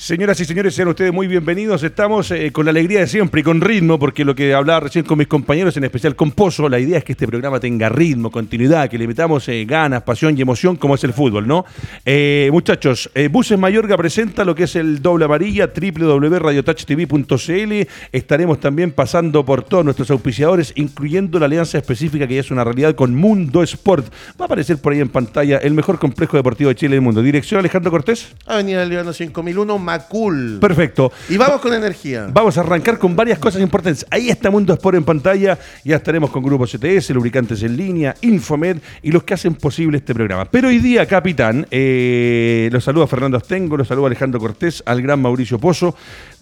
Señoras y señores, sean ustedes muy bienvenidos. Estamos eh, con la alegría de siempre y con ritmo, porque lo que hablaba recién con mis compañeros, en especial con Pozo, la idea es que este programa tenga ritmo, continuidad, que le metamos eh, ganas, pasión y emoción, como es el fútbol, ¿no? Eh, muchachos, Buses Mayorga presenta lo que es el doble amarilla, www.radiotouchtv.cl. Estaremos también pasando por todos nuestros auspiciadores, incluyendo la alianza específica que ya es una realidad con Mundo Sport. Va a aparecer por ahí en pantalla el mejor complejo deportivo de Chile del mundo. Dirección Alejandro Cortés. Avenida Líbano 5001, Macul. Perfecto. Y vamos con energía. Vamos a arrancar con varias cosas importantes. Ahí está Mundo Sport en pantalla. Ya estaremos con Grupo CTS, Lubricantes en Línea, Infomed y los que hacen posible este programa. Pero hoy día, capitán, eh, los saluda Fernando Astengo, los saluda Alejandro Cortés, al gran Mauricio Pozo.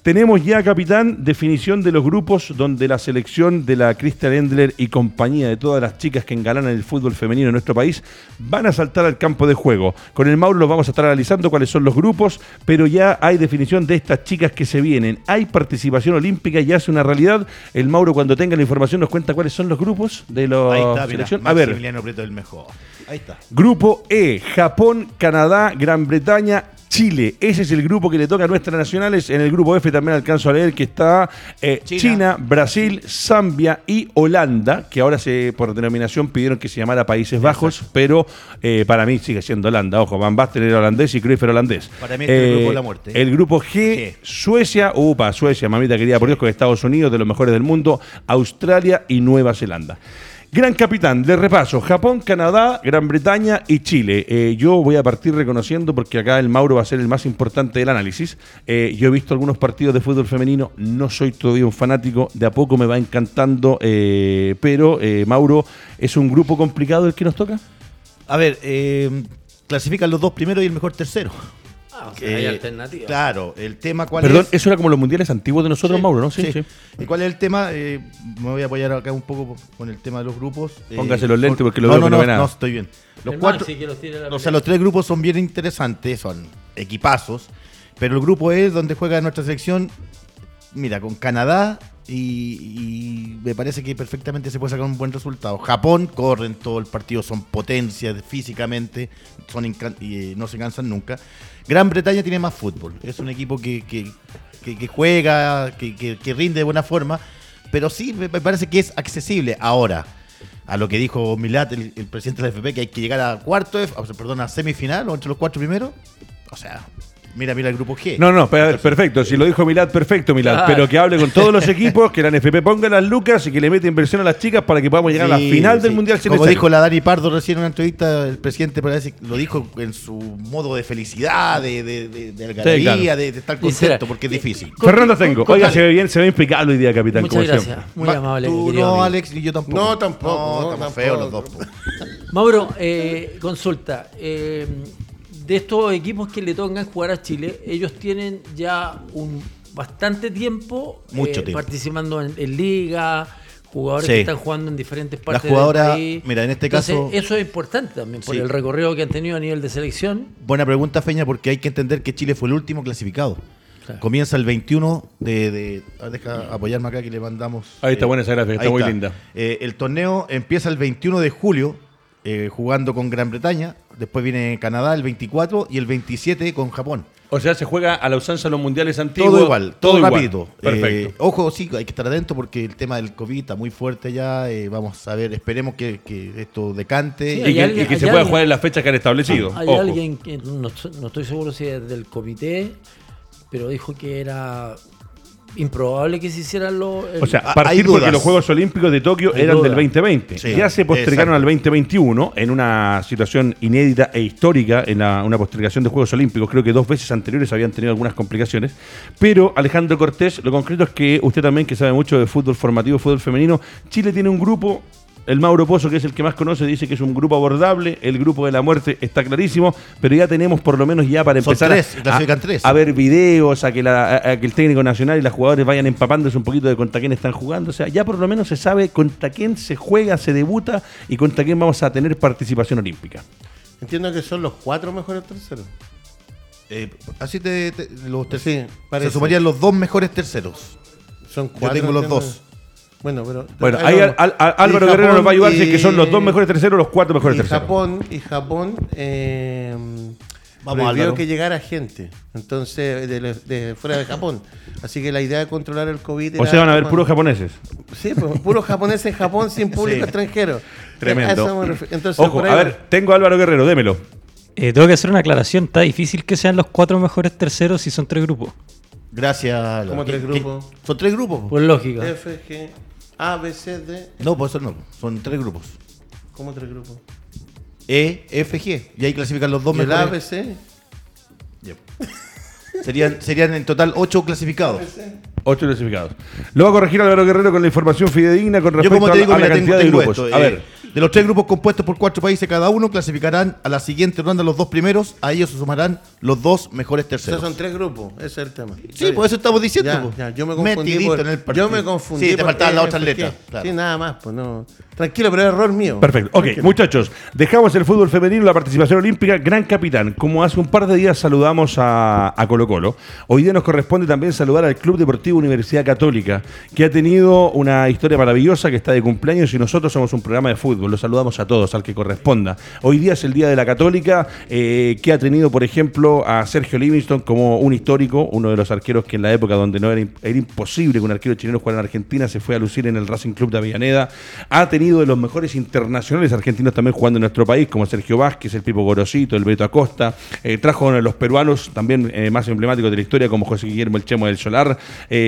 Tenemos ya, capitán, definición de los grupos donde la selección de la Christian Endler y compañía de todas las chicas que engalanan el fútbol femenino en nuestro país van a saltar al campo de juego. Con el Mauro los vamos a estar analizando cuáles son los grupos, pero ya hay definición de estas chicas que se vienen. Hay participación olímpica, ya es una realidad. El Mauro, cuando tenga la información, nos cuenta cuáles son los grupos de la selección. a ver. el mejor. Ahí está. Grupo E, Japón, Canadá, Gran Bretaña, Chile. Ese es el grupo que le toca a nuestras nacionales. En el grupo F también alcanzo a leer que está eh, China. Brasil, Zambia y Holanda, que ahora se, por denominación pidieron que se llamara Países Bajos, pero eh, para mí sigue siendo Holanda. Ojo, Van Basten era holandés y Cruyff era holandés. Para mí es el grupo de la muerte. El grupo G, Suecia, upa, Suecia, mamita querida por Dios, con Estados Unidos, de los mejores del mundo, Australia y Nueva Zelanda. Gran capitán, de repaso, Japón, Canadá, Gran Bretaña y Chile. Eh, yo voy a partir reconociendo, porque acá el Mauro va a ser el más importante del análisis. Eh, yo he visto algunos partidos de fútbol femenino, no soy todavía un fanático, de a poco me va encantando, eh, pero Mauro, ¿es un grupo complicado el que nos toca? A ver, clasifican los dos primeros y el mejor tercero. Ah, hay alternativas. Claro, el tema cuál Perdón, eso era como los mundiales antiguos de nosotros, Mauro, ¿no? Sí, sí, ¿Y cuál es el tema? Eh, me voy a apoyar acá un poco con el tema de los grupos. Eh, Póngase los lentes porque lo no, veo no, que no, no ve nada. No, estoy bien. Los cuatro, o sea, los tres grupos son bien interesantes, son equipazos, pero el grupo es donde juega nuestra selección, mira, con Canadá, y, me parece que perfectamente se puede sacar un buen resultado. Japón corren todo el partido, son potencias físicamente, son y eh, no se cansan nunca. Gran Bretaña tiene más fútbol, es un equipo que, juega, que, rinde de buena forma, pero sí me parece que es accesible ahora. A lo que dijo Milat, el, presidente de la FP, que hay que llegar a cuarto, perdón, a semifinal o entre los cuatro primeros. O sea, Mira, mira el grupo G. No, no, perfecto. Si lo dijo Milad, perfecto, Milad. Pero que hable con todos los equipos, que la NFP ponga las lucas y que le mete inversión a las chicas para que podamos llegar a la final del Mundial Como dijo la Dani Pardo recién en una entrevista, el presidente parece lo dijo en su modo de felicidad, de, de, de, de de, estar contento, porque es difícil. Fernando Tengo. Oiga, se ve bien, se ve impecable hoy día, capitán. Muchas gracias. Muy amable. Tú no, Alex, y yo tampoco. No, tampoco. No, estamos feos los dos. Mauro, eh, consulta. Eh, de estos equipos que le tocan jugar a Chile, ellos tienen ya un bastante tiempo, Mucho eh, participando en, liga, jugadores que están jugando en diferentes partes La jugadora, Mira, en este caso. Eso es importante también por el recorrido que han tenido a nivel de selección. Buena pregunta, Feña, porque hay que entender que Chile fue el último clasificado. Comienza el 21 de, de deja apoyarme acá que le mandamos. Ahí está buena esa gráfica, está muy linda. Eh, el torneo empieza el 21 de julio, eh, jugando con Gran Bretaña después viene Canadá el 24 y el 27 con Japón. O sea, se juega a la usanza de los mundiales antiguos. Todo igual, todo, rápido. Perfecto. Eh, ojo, sí, hay que estar atento porque el tema del COVID está muy fuerte ya. Eh, vamos a ver, esperemos que, esto decante. y, que, se pueda jugar en las fechas que han establecido. Hay alguien que no, no, estoy seguro si es del comité, pero dijo que era improbable que se hicieran los. O sea, a partir porque los Juegos Olímpicos de Tokio eran del 2020. ya se postergaron al 2021 en una situación inédita e histórica en una postergación de Juegos Olímpicos. Creo que dos veces anteriores habían tenido algunas complicaciones. Pero Alejandro Cortés, lo concreto es que usted también, que sabe mucho de fútbol formativo, fútbol femenino, Chile tiene un grupo el Mauro Pozo, que es el que más conoce, dice que es un grupo abordable. El grupo de la muerte está clarísimo, pero ya tenemos por lo menos ya para empezar a, ver videos, a que, el técnico nacional y los jugadores vayan empapándose un poquito de contra quién están jugando. O sea, ya por lo menos se sabe contra quién se juega, se debuta y contra quién vamos a tener participación olímpica. Entiendo que son los cuatro mejores terceros. Eh, así te, los se sumarían los dos mejores terceros. Son cuatro. Yo tengo los dos. Bueno, pero. Bueno, ahí Álvaro Guerrero nos va a ayudar si es que son los dos mejores terceros, los cuatro mejores y terceros. Japón, y Japón eh, Vamos prohibió que llegara gente, entonces, de, fuera de Japón. Así que la idea de controlar el COVID O sea, van a haber puros japoneses. Sí, pues, puros japoneses en Japón sin público extranjero. Tremendo. Entonces, Ojo, a ver, tengo a Álvaro Guerrero, démelo. Eh, tengo que hacer una aclaración. Está difícil que sean los cuatro mejores terceros si son tres grupos. Gracias. ¿Cómo tres grupos? Son tres grupos. Por lógica. F, G, A, B, C, D. No, pues eso no. Son tres grupos. ¿Cómo tres grupos? E, F, G. Y ahí clasifican los dos ¿Y mejores. El A, B, C. Serían, serían en total ocho clasificados. Ocho clasificados. Lo va a corregir Álvaro Guerrero con la información fidedigna con respecto a, la cantidad de grupos. a ver. De los tres grupos compuestos por cuatro países cada uno, clasificarán a la siguiente ronda los dos primeros. A ellos se sumarán los dos mejores terceros. O son tres grupos, ese es el tema. Sí, por eso estamos diciendo. yo me confundí. yo me confundí. Sí, te faltaban las otras letras. Sí, nada más, pues no. Tranquilo, pero es error mío. Perfecto. Ok, muchachos, dejamos el fútbol femenino, la participación olímpica. Gran capitán, como hace un par de días saludamos a, a Colo Colo, hoy día nos corresponde también saludar al Club Deportivo Universidad Católica, que ha tenido una historia maravillosa, que está de cumpleaños y nosotros somos un programa de fútbol. Los saludamos a todos al que corresponda. Hoy día es el Día de la Católica, eh, que ha tenido, por ejemplo, a Sergio Livingston como un histórico, uno de los arqueros que en la época donde no era, imposible que un arquero chileno jugara en Argentina, se fue a lucir en el Racing Club de Avellaneda. Ha tenido de los mejores internacionales argentinos también jugando en nuestro país, como Sergio Vázquez, el Pipo Gorosito, el Beto Acosta. Eh, trajo a los peruanos también eh, más emblemáticos de la historia, como José Guillermo El Chemo del Solar.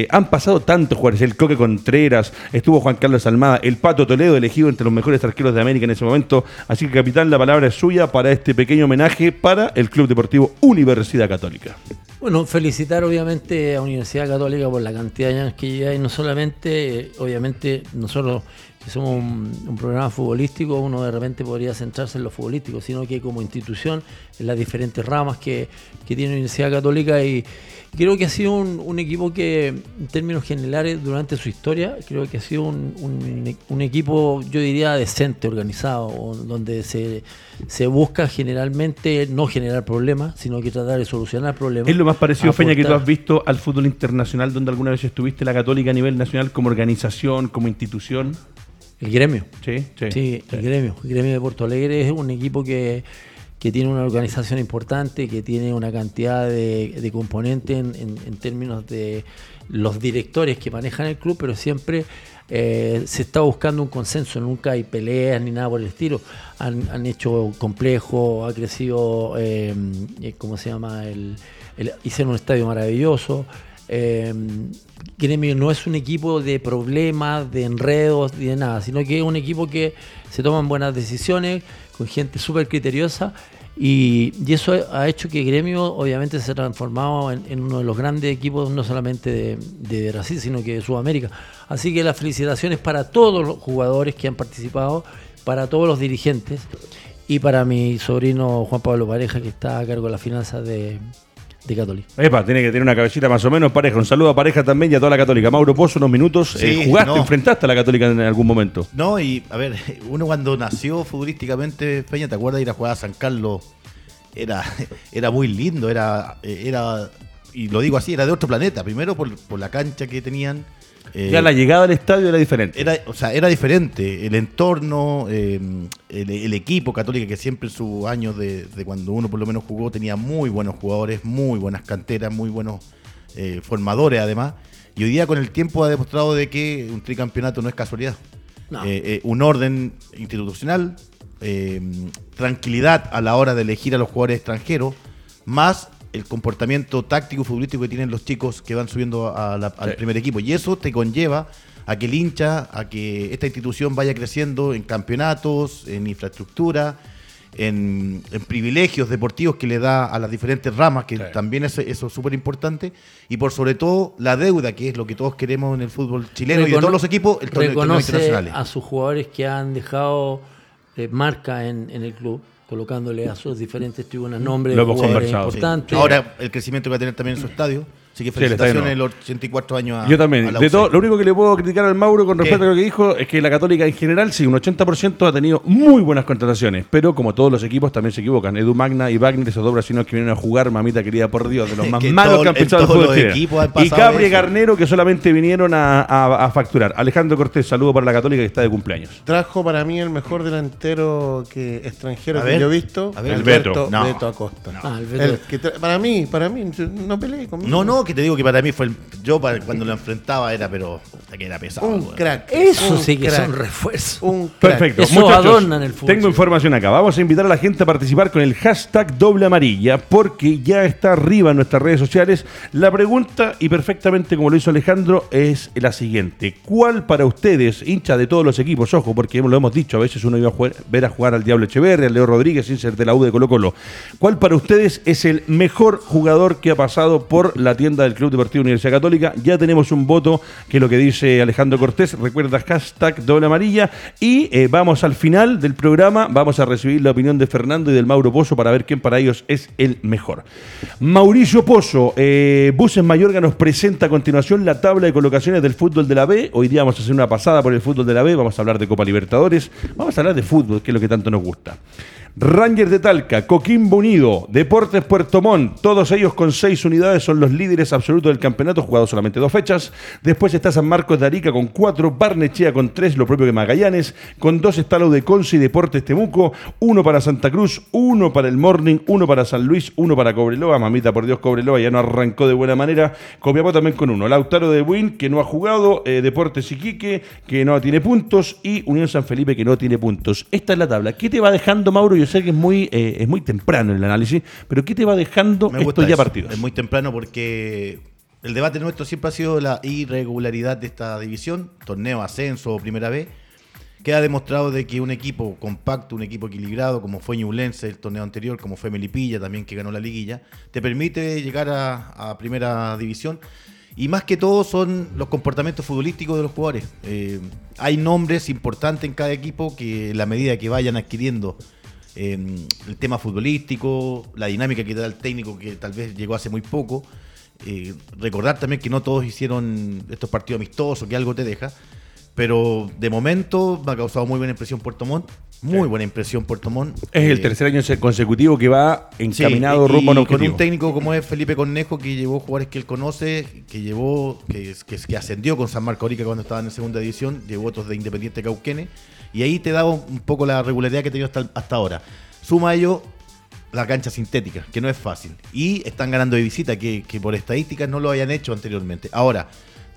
han pasado tantos jugadores, el Coque Contreras, estuvo Juan Carlos Almada, el Pato Toledo, elegido entre los mejores arqueros de América en ese momento Así que, capitán, la palabra es suya para este pequeño homenaje para el Club Deportivo Universidad Católica. Bueno, felicitar obviamente a Universidad Católica por la cantidad de años que lleva y no solamente, eh, obviamente, nosotros que somos un, programa futbolístico, uno de repente podría centrarse en lo futbolístico, sino que como institución, en las diferentes ramas que tiene Universidad Católica y, Creo que ha sido un, equipo que, en términos generales, durante su historia, creo que ha sido un, equipo, yo diría, decente, organizado, donde se, se, busca generalmente no generar problemas, sino que tratar de solucionar problemas. ¿Es lo más parecido, Feña, que tú has visto al fútbol internacional, donde alguna vez estuviste la Católica a nivel nacional como organización, como institución? El gremio. Sí, sí. Sí, el gremio. El gremio de Porto Alegre es un equipo que que tiene una organización importante, que tiene una cantidad de, componentes en, términos de los directores que manejan el club, pero siempre eh, se está buscando un consenso, nunca hay peleas ni nada por el estilo. Han, hecho complejo, ha crecido, eh, eh, ¿cómo se llama? El, hicieron un estadio maravilloso. Gremio no es un equipo de problemas, de enredos, ni de nada, sino que es un equipo que se toman buenas decisiones, con gente súper criteriosa y, eso ha hecho que Gremio obviamente se ha transformado en, uno de los grandes equipos, no solamente de, Brasil, sino que de Sudamérica. Así que las felicitaciones para todos los jugadores que han participado, para todos los dirigentes y para mi sobrino Juan Pablo Pareja, que está a cargo de las finanzas de, de Católica. Epa, tiene que tener una cabecita más o menos pareja. Un saludo a pareja también y a toda la Católica. Mauro Pozo, unos minutos. Eh, ¿Jugaste, enfrentaste a la Católica en algún momento? No, y a ver, uno cuando nació futbolísticamente, Peña, ¿te acuerdas de ir a jugar a San Carlos? Era, era muy lindo, era, era, y lo digo así, era de otro planeta. Primero por, por la cancha que tenían ya la llegada al estadio era diferente. Era, o sea, era diferente. El entorno, em, el, equipo católico que siempre en sus años de, cuando uno por lo menos jugó tenía muy buenos jugadores, muy buenas canteras, muy buenos eh, formadores además. Y hoy día con el tiempo ha demostrado de que un tricampeonato no es casualidad. Eh, eh, un orden institucional, em, tranquilidad a la hora de elegir a los jugadores extranjeros, más el comportamiento táctico futbolístico que tienen los chicos que van subiendo al primer equipo. Y eso te conlleva a que el hincha, a que esta institución vaya creciendo en campeonatos, en infraestructura, en, privilegios deportivos que le da a las diferentes ramas, que también es, eso es súper importante, y por sobre todo la deuda, que es lo que todos queremos en el fútbol chileno y de todos los equipos, el torneo, internacional. a sus jugadores que han dejado eh, marca en el club colocándole a sus diferentes tribunas nombres Lo hemos conversado, Ahora el crecimiento que va a tener también en su estadio. Así que felicitaciones los 84 años a Yo también. de todo, lo único que le puedo criticar al Mauro con respecto a lo que dijo es que la Católica en general, sí, un 80% ha tenido muy buenas contrataciones, pero como todos los equipos también se equivocan. Edu Magna y Wagner, esos dos brasileños que vienen a jugar, mamita querida por Dios, de los más malos que han pensado el fútbol Y Cabri Garnero que solamente vinieron a, facturar. Alejandro Cortés, saludo para la Católica que está de cumpleaños. Trajo para mí el mejor delantero que extranjero que yo he visto. el Beto. Beto Acosta. Ah, para mí, para mí, no peleé conmigo. No, no, que te digo que para mí fue el, yo cuando lo enfrentaba era, pero que era pesado. Un crack. Eso sí que son refuerzos. Un Perfecto. Eso en el fútbol. Tengo información acá. Vamos a invitar a la gente a participar con el hashtag doble amarilla, porque ya está arriba en nuestras redes sociales. La pregunta, y perfectamente como lo hizo Alejandro, es la siguiente. ¿Cuál para ustedes, hincha de todos los equipos, ojo, porque lo hemos dicho, a veces uno iba a ver a jugar al Diablo Echeverri, al Leo Rodríguez, sin ser de la U de Colo Colo. ¿Cuál para ustedes es el mejor jugador que ha pasado por la tienda del Club Deportivo Universidad Católica? Ya tenemos un voto que es lo que dice Alejandro Cortés. Recuerda hashtag doble amarilla. Y eh, vamos al final del programa. Vamos a recibir la opinión de Fernando y del Mauro Pozo para ver quién para ellos es el mejor. Mauricio Pozo, eh, Buses Mayorga nos presenta a continuación la tabla de colocaciones del fútbol de la B. Hoy día vamos a hacer una pasada por el fútbol de la B. Vamos a hablar de Copa Libertadores. Vamos a hablar de fútbol, que es lo que tanto nos gusta. Rangers de Talca, Coquimbo Unido, Deportes Puerto Montt, todos ellos con seis unidades son los líderes absolutos del campeonato, jugado solamente dos fechas. Después está San Marcos de Arica con cuatro, Barnechea con tres, lo propio que Magallanes, con dos está de Conce y Deportes Temuco, uno para Santa Cruz, uno para el Morning, uno para San Luis, uno para Cobreloa, mamita por Dios Cobreloa ya no arrancó de buena manera, Copiapó también con uno, Lautaro de Win que no ha jugado, eh, Deportes Iquique que no tiene puntos y Unión San Felipe que no tiene puntos. Esta es la tabla. ¿Qué te va dejando Mauro? Yo sé que es muy, eh, es muy temprano el análisis, pero ¿qué te va dejando estos ya partidos? Es muy temprano porque el debate nuestro siempre ha sido la irregularidad de esta división, torneo, ascenso primera vez. Queda demostrado de que un equipo compacto, un equipo equilibrado, como fue Ñublense el torneo anterior, como fue Melipilla también que ganó la liguilla, te permite llegar a, primera división. Y más que todo son los comportamientos futbolísticos de los jugadores. Eh, hay nombres importantes en cada equipo que la medida que vayan adquiriendo El tema futbolístico, la dinámica que da el técnico que tal vez llegó hace muy poco. Eh, recordar también que no todos hicieron estos partidos amistosos, que algo te deja. Pero de momento me ha causado muy buena impresión Puerto Montt. Muy buena impresión Puerto Montt. Es el eh, tercer año consecutivo que va encaminado rumbo a un Con un técnico como es Felipe Cornejo, que llevó jugadores que él conoce, que llevó, que, que, que ascendió con San Marco Arica cuando estaba en segunda división, llevó otros de Independiente Cauquene y ahí te da un poco la regularidad que he tenido hasta, hasta ahora. Suma a ello la cancha sintética, que no es fácil. Y están ganando de visita, que, por estadísticas no lo hayan hecho anteriormente. Ahora,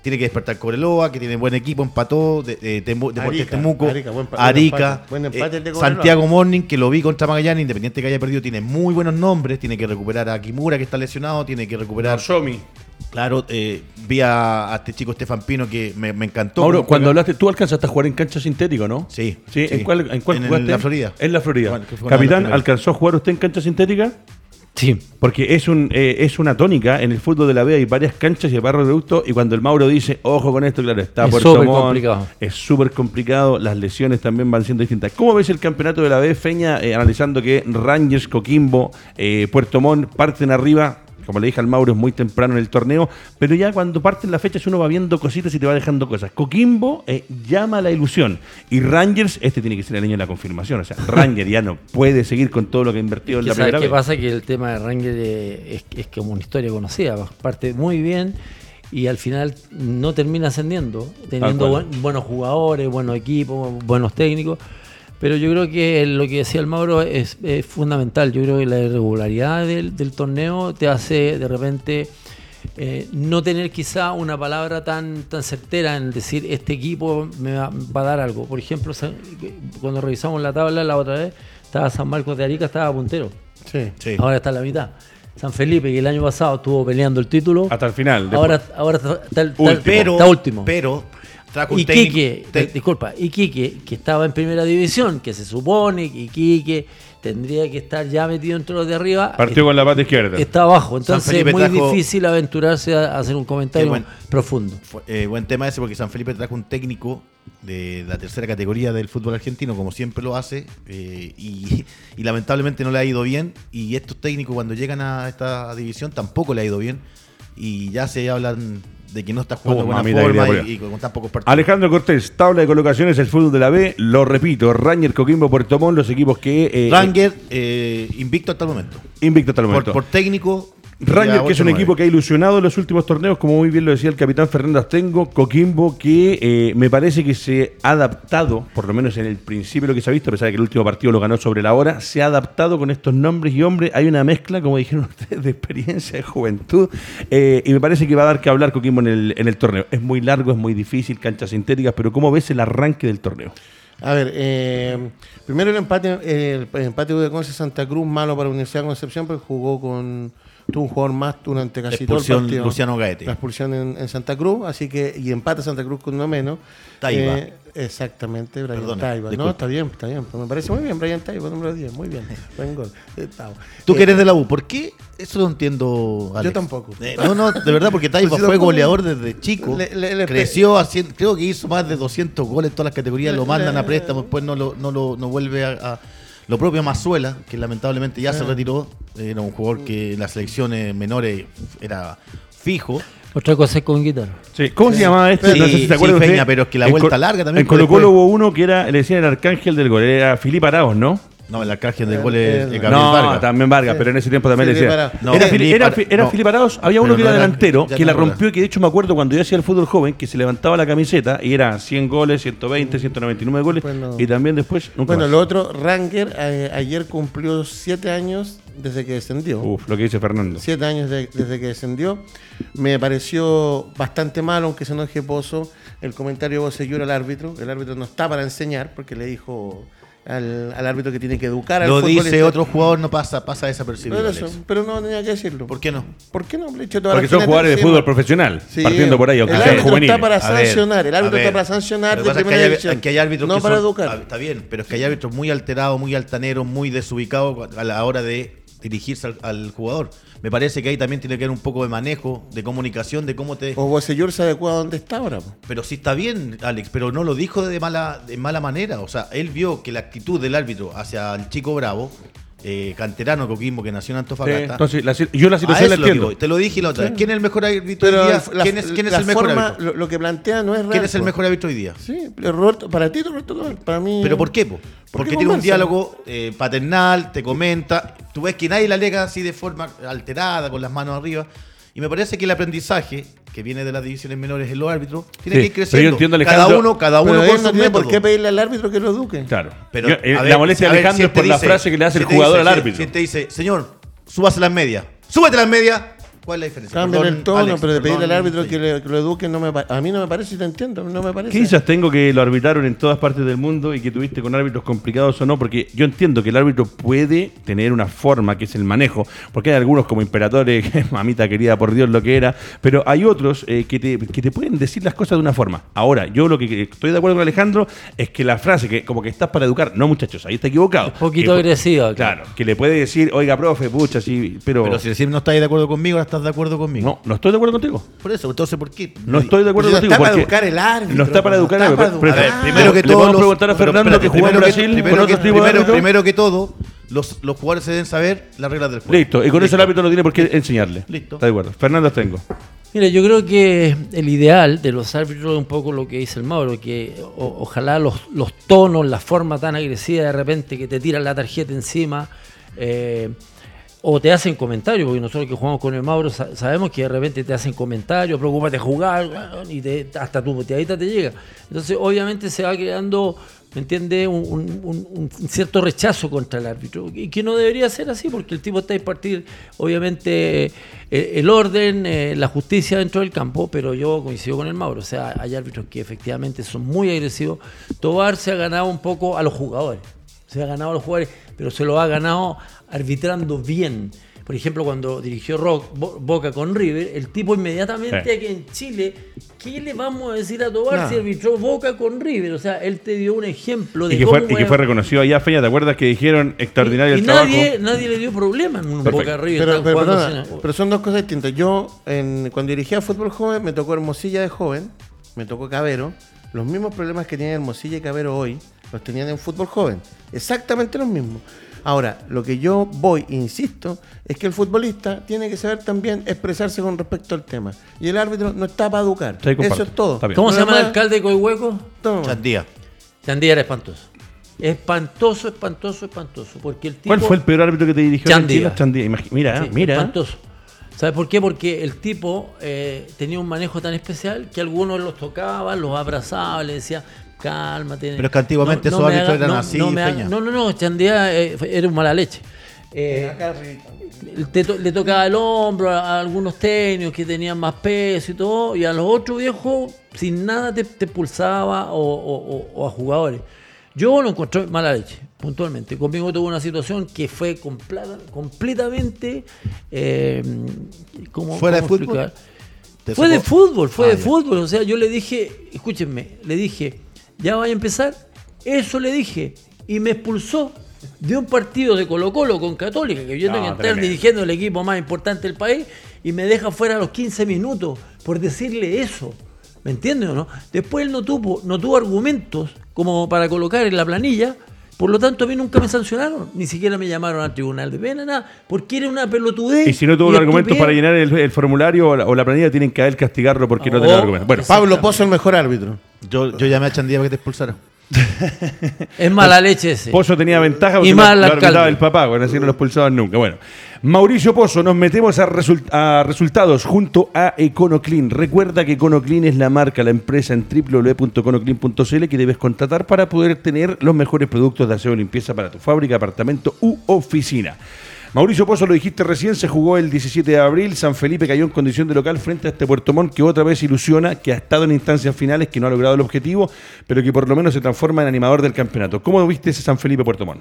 tiene que despertar Cobreloa, que tiene buen equipo, empató, de, de, Deportes Temuco, Arica, eh, Santiago Morning, que lo vi contra Magallanes, independiente que haya perdido, tiene muy buenos nombres, tiene que recuperar a Kimura, que está lesionado, tiene que recuperar... Somi. Claro, eh, vi a, este chico Estefan Pino que me, encantó. Mauro, cuando hablaste, tú alcanzaste a jugar en cancha sintético, ¿no? Sí. ¿Sí? ¿En cuál, en cuál en, la Florida. En la Florida. Capitán, ¿alcanzó a jugar usted en cancha sintética? Sí. Porque es, un, eh, es una tónica. En el fútbol de la B hay varias canchas y barro de producto. Y cuando el Mauro dice, ojo con esto, claro, está es súper complicado. Es súper complicado. Las lesiones también van siendo distintas. ¿Cómo ves el campeonato de la B, Feña, eh, analizando que Rangers, Coquimbo, Puerto Montt parten arriba? Como le dije al Mauro, es muy temprano en el torneo, pero ya cuando parten las fechas uno va viendo cositas y te va dejando cosas. Coquimbo eh, llama la ilusión y Rangers, este tiene que ser el año de la confirmación, o sea, Rangers ya no puede seguir con todo lo que ha invertido en la primera ¿Qué pasa? Que el tema de Rangers es, es como una historia conocida, parte muy bien y al final no termina ascendiendo, teniendo buenos jugadores, buenos equipos, buenos técnicos. Pero yo creo que lo que decía el Mauro es, fundamental. Yo creo que la irregularidad del, torneo te hace de repente eh, no tener quizá una palabra tan, tan certera en decir este equipo me va, a dar algo. Por ejemplo, cuando revisamos la tabla la otra vez, estaba San Marcos de Arica, estaba puntero. Sí, sí. Ahora está en la mitad. San Felipe, que el año pasado estuvo peleando el título. Hasta el final. Ahora, ahora está, está último. Pero y Quique, disculpa, y Quique, que estaba en primera división, que se supone que Quique tendría que estar ya metido entre los de arriba. Partió con la pata izquierda. Está abajo, entonces es muy difícil aventurarse a hacer un comentario profundo. Eh, buen tema ese porque San Felipe trajo un técnico de la tercera categoría del fútbol argentino, como siempre lo hace, eh, y, y, lamentablemente no le ha ido bien. Y estos técnicos cuando llegan a esta división tampoco le ha ido bien y ya se hablan de que no está jugando oh, buena forma y, con tan pocos partidos. Alejandro Cortés, tabla de colocaciones, el fútbol de la B, lo repito, Ranger, Coquimbo, Puerto Montt, los equipos que... Eh, Ranger, eh, invicto hasta el momento. Invicto hasta el momento. por técnico, Rangers, que es un equipo que ha ilusionado en los últimos torneos, como muy bien lo decía el capitán Fernando Astengo, Coquimbo, que eh, me parece que se ha adaptado, por lo menos en el principio lo que se ha visto, a pesar de que el último partido lo ganó sobre la hora, se ha adaptado con estos nombres y hombres. Hay una mezcla, como dijeron ustedes, de experiencia, de juventud, eh, y me parece que va a dar que hablar Coquimbo en el, en el torneo. Es muy largo, es muy difícil, canchas sintéticas, pero ¿cómo ves el arranque del torneo? A ver, eh, primero el empate, el, empate de Conce Santa Cruz, malo para Universidad de Concepción, porque jugó con tuvo un jugador más durante casi todo el partido. Luciano Gaete. La expulsión en, Santa Cruz, así que, y empata Santa Cruz con uno menos. Taiba. Eh, exactamente, Brian Taiba. No, está bien, está bien. Me parece muy bien, Brian Taiba, número 10, muy bien. Buen gol. Eh, Tú que eres de la U, ¿por qué? Eso lo entiendo, Yo tampoco. Eh, no, no, de verdad, porque Taiba fue goleador desde chico. creció haciendo, creo que hizo más de 200 goles en todas las categorías, lo mandan a préstamo, después no lo, no lo no vuelve a lo propio Mazuela, que lamentablemente ya se retiró, era un jugador que en las selecciones menores era fijo. Otra cosa es con guitarra. Sí. ¿Cómo se llamaba este? no sé si se acuerdan. pero es que la vuelta larga también. En Colo Colo hubo uno que era, le decían el arcángel del gol, era Filipe Araos, ¿no? No, el arcángel del gol es Gabriel no, Vargas. también Vargas, pero en ese tiempo también decía. era, era, Filipe Araos, había uno que era delantero, que la rompió y que de hecho me acuerdo cuando yo hacía el fútbol joven, que se levantaba la camiseta y era 100 goles, 120, 199 goles, y también después nunca Bueno, lo otro, Ranger eh, ayer cumplió 7 años desde que descendió. Uf, lo que dice Fernando. 7 años desde que descendió. Me pareció bastante malo, aunque se enoje Pozo, el comentario de al árbitro. El árbitro no está para enseñar, porque le dijo al, árbitro que tiene que educar al Lo dice otro jugador, no pasa, pasa desapercibido. Pero, pero no tenía que decirlo. ¿Por qué no? ¿Por qué no? Porque son jugadores de fútbol profesional, partiendo por ahí, aunque el árbitro está para sancionar, el árbitro está para sancionar de primera que hay, que hay árbitros no para educar. Ah, está bien, pero es que hay árbitros muy alterados, muy altaneros, muy desubicados a la hora de dirigirse al, jugador. Me parece que ahí también tiene que haber un poco de manejo, de comunicación, de cómo te. O señor se adecua a donde está ahora. Pero sí está bien, Alex, pero no lo dijo de mala, de mala manera. O sea, él vio que la actitud del árbitro hacia el chico Bravo eh, canterano Coquimbo que nació en Antofagasta. entonces, yo la situación la entiendo. te lo dije la otra vez. ¿Quién es el mejor árbitro hoy día? ¿Quién es, quién es el mejor árbitro? Lo, que plantea no es real. ¿Quién es el mejor árbitro hoy día? Sí, Roberto, para ti, Roberto Para mí. ¿Pero por qué? Porque tiene un diálogo eh, paternal, te comenta. Tú ves que nadie la alega así de forma alterada, con las manos arriba. Y me parece que el aprendizaje que viene de las divisiones menores en los árbitros tiene que ir creciendo. cada uno, cada uno con su método. ¿Por qué pedirle al árbitro que lo eduque? Claro. Pero eh, la molestia de Alejandro es por la frase que le hace el jugador al árbitro. Si te dice, señor, súbase las medias. Súbete las medias ¿Cuál es la diferencia? Cambian el tono, pero de pedirle al árbitro que, lo eduque no me a mí no me parece, y te entiendo, no me parece. Quizás tengo que lo arbitraron en todas partes del mundo y que tuviste con árbitros complicados o no, porque yo entiendo que el árbitro puede tener una forma que es el manejo, porque hay algunos como imperatores, mamita querida por Dios lo que era, pero hay otros eh, que, te, que te pueden decir las cosas de una forma. Ahora, yo lo que estoy de acuerdo con Alejandro es que la frase que como que estás para educar, no muchachos, ahí está equivocado. Un poquito agresiva. Claro, que le puede decir, oiga, profe, pucha, sí, pero... Pero si decir no estáis de acuerdo conmigo, ahora estás de acuerdo conmigo. No, no, estoy de acuerdo contigo. Por eso, entonces, ¿por qué? No estoy de acuerdo no contigo. Está para educar el árbitro. No está para educar el árbitro. Primero que todo. Le preguntar a Fernando que jugó en Brasil primero, que, primero, primero que todo, los, los jugadores se deben saber las reglas del juego. Listo, y con eso el árbitro no tiene por qué enseñarle. Listo. Está de acuerdo. Fernando tengo. Mira, yo creo que el ideal de los árbitros es un poco lo que dice el Mauro, que ojalá los, los tonos, la forma tan agresiva de repente que te tiran la tarjeta encima, eh, o te hacen comentarios, porque nosotros que jugamos con el Mauro sabemos que de repente te hacen comentarios, preocúpate de jugar, y hasta tu boteadita te llega. Entonces, obviamente se va creando, ¿me entiendes?, un, cierto rechazo contra el árbitro, y que no debería ser así, porque el tipo está a partir, obviamente, eh, el, orden, eh, la justicia dentro del campo, pero yo coincido con el Mauro, o sea, hay árbitros que efectivamente son muy agresivos. Tobar se ha ganado un poco a los jugadores, se ha ganado a los jugadores, pero se lo ha ganado arbitrando bien. Por ejemplo, cuando dirigió Rock, Boca con River, el tipo inmediatamente aquí en Chile, ¿qué le vamos a decir a Tobar si arbitró Boca con River? O sea, él te dio un ejemplo de y que Fue, y que fue reconocido allá, Feña, ¿te acuerdas que dijeron extraordinario y, el nadie, nadie le dio problema en un Boca River. Pero, son dos cosas distintas. Yo, cuando dirigía fútbol joven, me tocó Hermosilla de joven, me tocó Cabero. Los mismos problemas que tiene Hermosilla y Cabero hoy, los tenían en fútbol joven. Exactamente los mismos. Ahora, lo que yo voy, insisto, es que el futbolista tiene que saber también expresarse con respecto al tema. Y el árbitro no está para educar. Eso es todo. ¿Cómo se llama el alcalde de Coihueco? Chandía. Chandía era espantoso. Espantoso, espantoso, espantoso. Porque el tipo... ¿Cuál fue el peor árbitro que te dirigió? Chandía. Chandía. Mira, mira. Espantoso. ¿Sabes por qué? Porque el tipo eh, tenía un manejo tan especial que algunos los tocaban, los abrazaban, le decía, cálmate. Pero es que antiguamente esos árbitros eran así. No, no, no, no, Chandía eh, era un mala leche. Eh, le tocaba el hombro a, algunos técnicos que tenían más peso y todo, y a los otros viejos sin nada te, pulsaba o, a jugadores. Yo lo encontré mala leche, puntualmente. Conmigo tuvo una situación que fue completamente... Eh, ¿Fuera de fútbol? Fue de fútbol, fue de fútbol. O sea, yo le dije, escúchenme, le dije, ya vaya a empezar. Eso le dije. Y me expulsó de un partido de Colo Colo con Católica, que yo tengo que estar dirigiendo el equipo más importante del país, y me deja fuera a los 15 minutos por decirle eso. ¿Me entiendes o no? Después él no tuvo, no tuvo argumentos como para colocar en la planilla. Por lo tanto, a mí nunca me sancionaron, ni siquiera me llamaron al tribunal de pena, nada, porque era una pelotudez. Y si no tuvo los argumentos para llenar el, formulario o la, planilla, tienen que haber castigarlo porque no, tenía argumentos. Bueno, Pablo Pozo, el mejor árbitro. Yo, yo llamé a Chandía para que te expulsara. es mala leche ese. Pozo tenía ventaja porque y mal lo, el papá, bueno, así no lo expulsaban nunca. Bueno, Mauricio Pozo, nos metemos a, resultados junto a EconoClean. Recuerda que EconoClean es la marca, la empresa en www.econoclean.cl que debes contratar para poder tener los mejores productos de aseo y limpieza para tu fábrica, apartamento u oficina. Mauricio Pozo, lo dijiste recién, se jugó el 17 de abril. San Felipe cayó en condición de local frente a este Puerto Montt que otra vez ilusiona, que ha estado en instancias finales, que no ha logrado el objetivo, pero que por lo menos se transforma en animador del campeonato. ¿Cómo viste ese San Felipe Puerto Montt?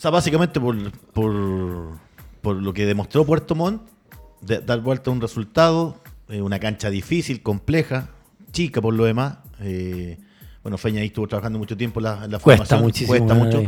O sea, básicamente por, por, lo que demostró Puerto Montt, dar vuelta a un resultado, eh, una cancha difícil, compleja, chica por lo demás. Eh, bueno, Feña ahí estuvo trabajando mucho tiempo la, la Cuesta formación. Muchísimo, cuesta mucho.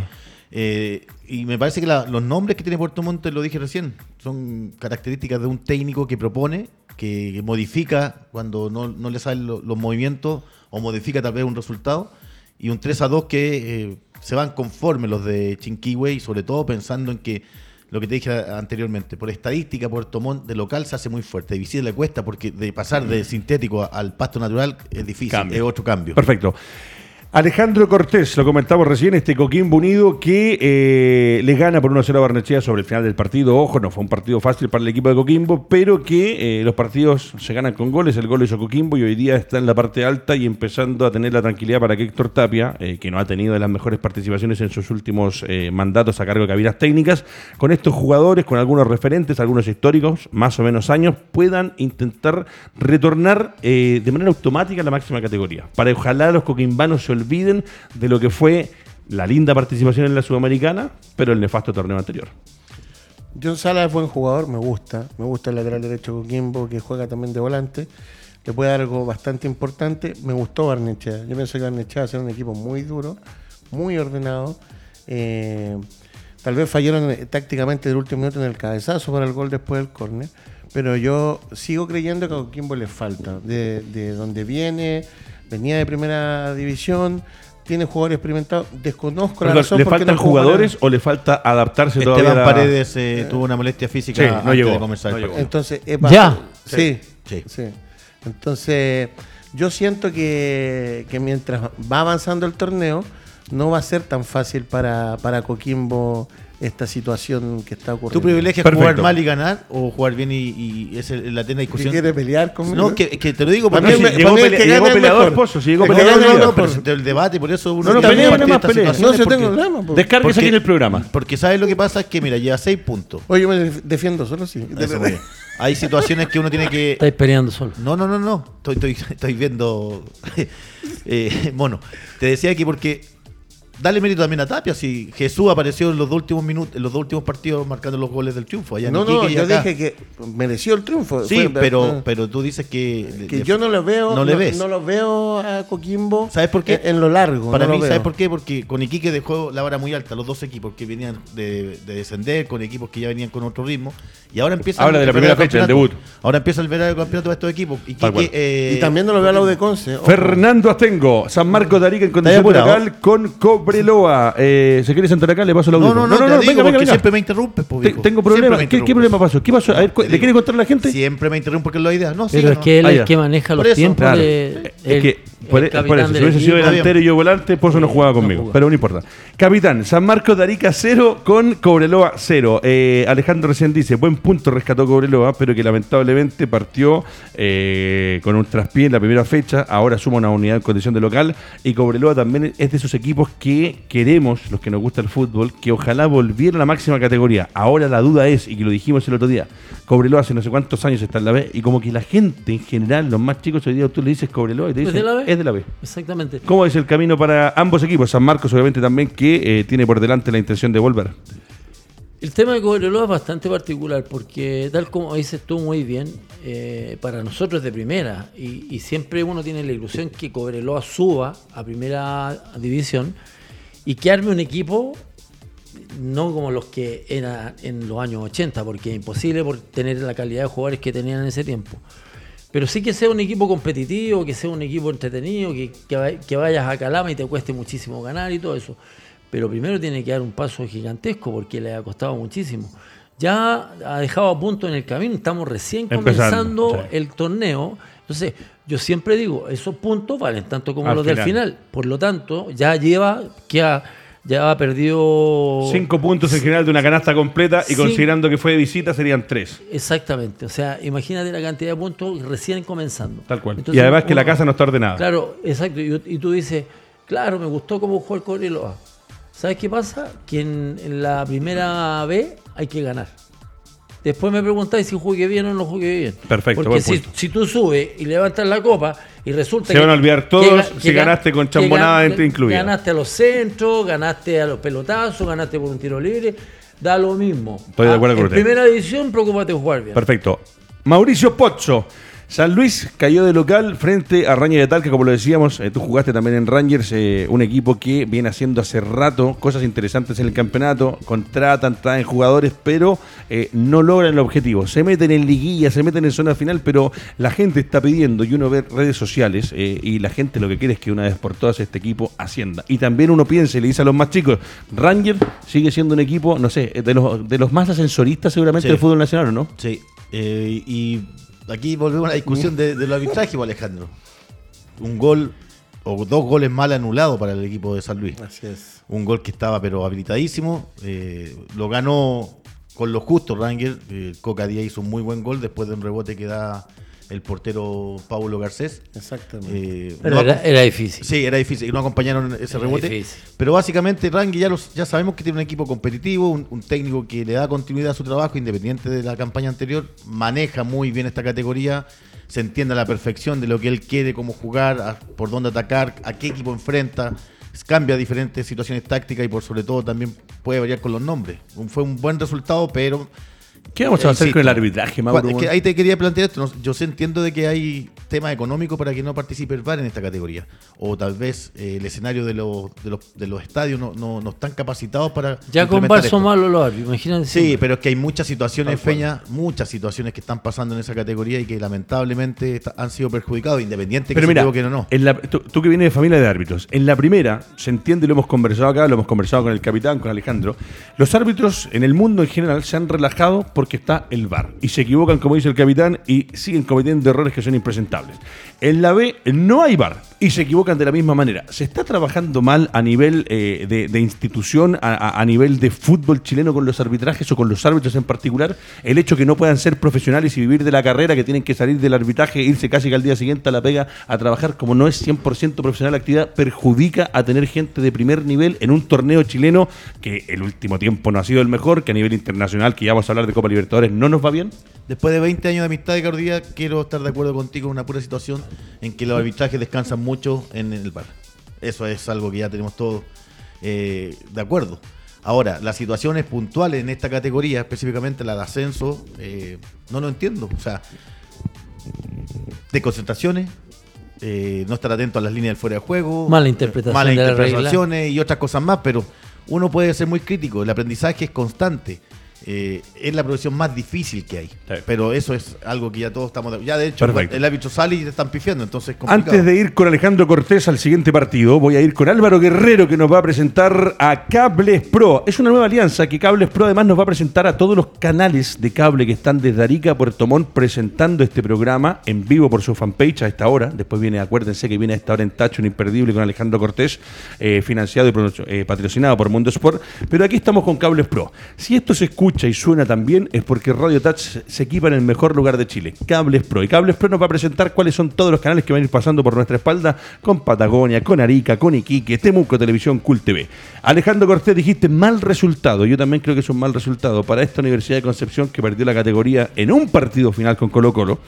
Eh, y me parece que los nombres que tiene Puerto Montt, lo dije recién, son características de un técnico que propone, que, modifica cuando no, le salen los movimientos o modifica tal vez un resultado. Y un 3 a 2 que eh, se van conforme los de Chinquihue y sobre todo pensando en que lo que te dije anteriormente, por estadística, Puerto Montt de local se hace muy fuerte. De visita le cuesta porque de pasar de sintético al pasto natural es difícil, es otro cambio. Perfecto. Alejandro Cortés, lo comentamos recién, este Coquimbo Unido que eh, le gana por 1-0 a Barnechea sobre el final del partido. Ojo, no fue un partido fácil para el equipo de Coquimbo, pero que eh, los partidos se ganan con goles. El gol hizo Coquimbo y hoy día está en la parte alta y empezando a tener la tranquilidad para que Héctor Tapia, eh, que no ha tenido de las mejores participaciones en sus últimos mandatos a cargo de cabinas técnicas, con estos jugadores, con algunos referentes, algunos históricos, más o menos años, puedan intentar retornar de manera automática a la máxima categoría. Para ojalá los coquimbanos se olviden de lo que fue la linda participación en la Sudamericana, pero el nefasto torneo anterior. John Sala es buen jugador, me gusta. Me gusta el lateral derecho Coquimbo, que juega también de volante. Le puede dar algo bastante importante. Me gustó Barnechea. Yo pienso que Barnechea va a ser un equipo muy duro, muy ordenado. Eh, tal vez fallaron eh, tácticamente el último minuto en el cabezazo para el gol después del córner. Pero yo sigo creyendo que a Coquimbo le falta. De, de donde viene, venía de primera división, tiene jugadores experimentados, desconozco la razón ¿Le faltan jugadores o le falta adaptarse Esteban todavía? Paredes eh, tuvo una molestia física no llegó, de comenzar Entonces, ¿Ya? Sí, sí, sí. Entonces, yo siento que, que, mientras va avanzando el torneo, no va a ser tan fácil para, para Coquimbo esta situación que está ocurriendo. ¿Tu privilegio es jugar mal y ganar o jugar bien y, es la tena discusión? quiere pelear conmigo? No, que, que te lo digo porque si llegó, pele, llegó peleador, Pozo, si llegó peleador. No, no, no, el debate, por eso uno no, no, pelea, no más pelea. No, se tengo problema. Descárguese aquí en el programa. Porque sabes lo que pasa es que, mira, lleva seis puntos. Oye, yo me defiendo solo, sí. Hay situaciones que uno tiene que... Estáis peleando solo. No, no, no, no. Estoy, estoy, estoy viendo... eh, bueno, te decía que porque dale mérito también a Tapia, si Jesús apareció en los dos últimos minutos, en los dos últimos partidos marcando los goles del triunfo. Allá no, no, yo dije que mereció el triunfo. Sí, pero, pero tú dices que. Que yo no lo veo. No, le ves. No, lo veo a Coquimbo. ¿Sabes por qué? En, lo largo. Para mí, ¿sabes por qué? Porque con Iquique dejó la vara muy alta, los dos equipos que venían de, descender, con equipos que ya venían con otro ritmo. Y ahora empieza. Habla de la primera fecha, el debut. Ahora empieza el verano del campeonato de estos equipos. Eh, y también no lo veo a la de Conce. Fernando Astengo, San Marcos de Arica en condición de local con Cobre Cobreloa, eh, ¿se quiere sentar acá? Le paso la audio. No, no, no, no, venga, venga, siempre me interrumpe. tengo problemas. ¿Qué, ¿Qué, problema pasó? ¿Qué pasó? A ver, ¿le quiere contar a la gente? Siempre me interrumpe porque es la idea. No, Pero es que él es el que maneja los tiempos. De, es que por, eso, si hubiese sido delantero y yo volante, por eso no jugaba conmigo. pero no importa. Capitán, San Marcos de Arica 0 con Cobreloa 0. Eh, Alejandro recién dice, buen punto rescató Cobreloa, pero que lamentablemente partió eh, con un traspié en la primera fecha. Ahora suma una unidad en condición de local. Y Cobreloa también es de esos equipos que queremos, los que nos gusta el fútbol, que ojalá volviera a la máxima categoría. Ahora la duda es, y que lo dijimos el otro día, Cobreloa hace no sé cuántos años está en la B, y como que la gente en general, los más chicos hoy día tú le dices Cobreloa y te dicen, es de la B. Exactamente. ¿Cómo es el camino para ambos equipos? San Marcos obviamente también que eh, tiene por delante la intención de volver. El tema de Cobreloa es bastante particular porque, tal como dices tú muy bien, eh, para nosotros es de primera y, siempre uno tiene la ilusión que Cobreloa suba a primera división y que arme un equipo no como los que era en los años 80, porque es imposible por tener la calidad de jugadores que tenían en ese tiempo. Pero sí que sea un equipo competitivo, que sea un equipo entretenido, que, que, vayas a Calama y te cueste muchísimo ganar y todo eso. Pero primero tiene que dar un paso gigantesco porque le ha costado muchísimo. Ya ha dejado a punto en el camino, estamos recién comenzando el torneo. Entonces, yo siempre digo, esos puntos valen tanto como los del final. Por lo tanto, ya lleva que ha ya ha perdido... Cinco puntos en general de una canasta completa y considerando que fue de visita serían tres. Exactamente, o sea, imagínate la cantidad de puntos recién comenzando. Tal cual. y además que la casa no está ordenada. Claro, exacto, y, tú dices, claro, me gustó cómo jugó el Cobreloa. ¿Sabes qué pasa? Que en la primera B hay que ganar. Después me preguntáis si jugué bien o no jugué bien. Perfecto. Porque si, si, tú subes y levantas la copa y resulta Se van a olvidar todos si ganaste con chambonada incluida. Ganaste a los centros, ganaste a los pelotazos, ganaste por un tiro libre. Da lo mismo. Estoy de acuerdo ah, con en primera división, preocúpate de jugar bien. Perfecto. Mauricio Pozzo. San Luis cayó de local frente a Rangers de Talca, como lo decíamos, eh, tú jugaste también en Rangers, eh, un equipo que viene haciendo hace rato cosas interesantes en el campeonato, contratan, traen jugadores, pero eh, no logran el objetivo. Se meten en liguilla, se meten en zona final, pero la gente está pidiendo, y uno ve redes sociales, y la gente lo que quiere es que una vez por todas este equipo ascienda. Y también uno piensa y le dice a los más chicos, Rangers sigue siendo un equipo, no sé, de los, de los más ascensoristas seguramente del fútbol nacional, ¿o no? Sí, y aquí volvemos a la discusión de, de los arbitrajes, pues, Alejandro. Un gol o dos goles mal anulados para el equipo de San Luis. Así es. Un gol que estaba pero habilitadísimo. Eh, lo ganó con lo justo Ranger. Eh, Coca Díaz hizo un muy buen gol después de un rebote que da el portero Paulo Garcés. Exactamente. Eh, pero era, difícil. Sí, era difícil. Y no acompañaron ese rebote. Pero básicamente Rangel ya, ya sabemos que tiene un equipo competitivo, un, técnico que le da continuidad a su trabajo, independiente de la campaña anterior. Maneja muy bien esta categoría. Se entiende a la perfección de lo que él quiere, cómo jugar, por dónde atacar, a qué equipo enfrenta cambia diferentes situaciones tácticas y por sobre todo también puede variar con los nombres. Fue un buen resultado, pero ¿Qué vamos a hacer con el arbitraje, Mauro? Es que ahí te quería plantear esto. Yo entiendo de que hay tema económico para que no participe el VAR en esta categoría. O tal vez eh, el escenario de los, de los, de los estadios no, no, están capacitados para. Ya con VAR son malos los árbitros, imagínate. Sí, pero es que hay muchas situaciones, Feña, muchas situaciones que están pasando en esa categoría y que lamentablemente han sido perjudicados, independiente pero que mira, se o no. En la, tú, que vienes de familia de árbitros, en la primera, se entiende, lo hemos conversado acá, lo hemos conversado con el capitán, con Alejandro. Los árbitros en el mundo en general se han relajado porque está el VAR y se equivocan, como dice el capitán, y siguen cometiendo errores que son impresentables. En la B no hay VAR y se equivocan de la misma manera. ¿Se está trabajando mal a nivel eh, de, institución, a, nivel de fútbol chileno con los arbitrajes o con los árbitros en particular? El hecho que no puedan ser profesionales y vivir de la carrera, que tienen que salir del arbitraje e irse casi que al día siguiente a la pega a trabajar como no es 100% profesional la actividad, perjudica a tener gente de primer nivel en un torneo chileno que el último tiempo no ha sido el mejor, que a nivel internacional, que ya vamos a hablar de Copa Libertadores, no nos va bien. Después de 20 años de amistad y cardía, quiero estar de acuerdo contigo en una pura situación en que los arbitrajes descansan mucho en el bar. Eso es algo que ya tenemos todos eh, de acuerdo. Ahora, las situaciones puntuales en esta categoría, específicamente la de ascenso, eh, no lo entiendo. O sea, de concentraciones, eh, no estar atento a las líneas del fuera de juego, mala interpretación malas interpretaciones y otras cosas más, pero uno puede ser muy crítico. El aprendizaje es constante eh, es la profesión más difícil que hay. Pero eso es algo que ya todos estamos. Ya de hecho, el árbitro sale y te están pifiando, entonces Antes de ir con Alejandro Cortés al siguiente partido, voy a ir con Álvaro Guerrero que nos va a presentar a Cables Pro. Es una nueva alianza que Cables Pro además nos va a presentar a todos los canales de cable que están desde Arica a Puerto Montt presentando este programa en vivo por su fanpage a esta hora. Después viene, acuérdense que viene a esta hora en Tacho un imperdible con Alejandro Cortés, eh, financiado y eh, patrocinado por Mundo Sport. Pero aquí estamos con Cables Pro. Si esto se escucha y suena también es porque Radio Touch se equipa en el mejor lugar de Chile, Cables Pro. Y Cables Pro nos va a presentar cuáles son todos los canales que van a ir pasando por nuestra espalda con Patagonia, con Arica, con Iquique, Temuco Televisión, Cool TV. Alejandro Cortés, dijiste mal resultado. Yo también creo que es un mal resultado para esta Universidad de Concepción que perdió la categoría en un partido final con Colo Colo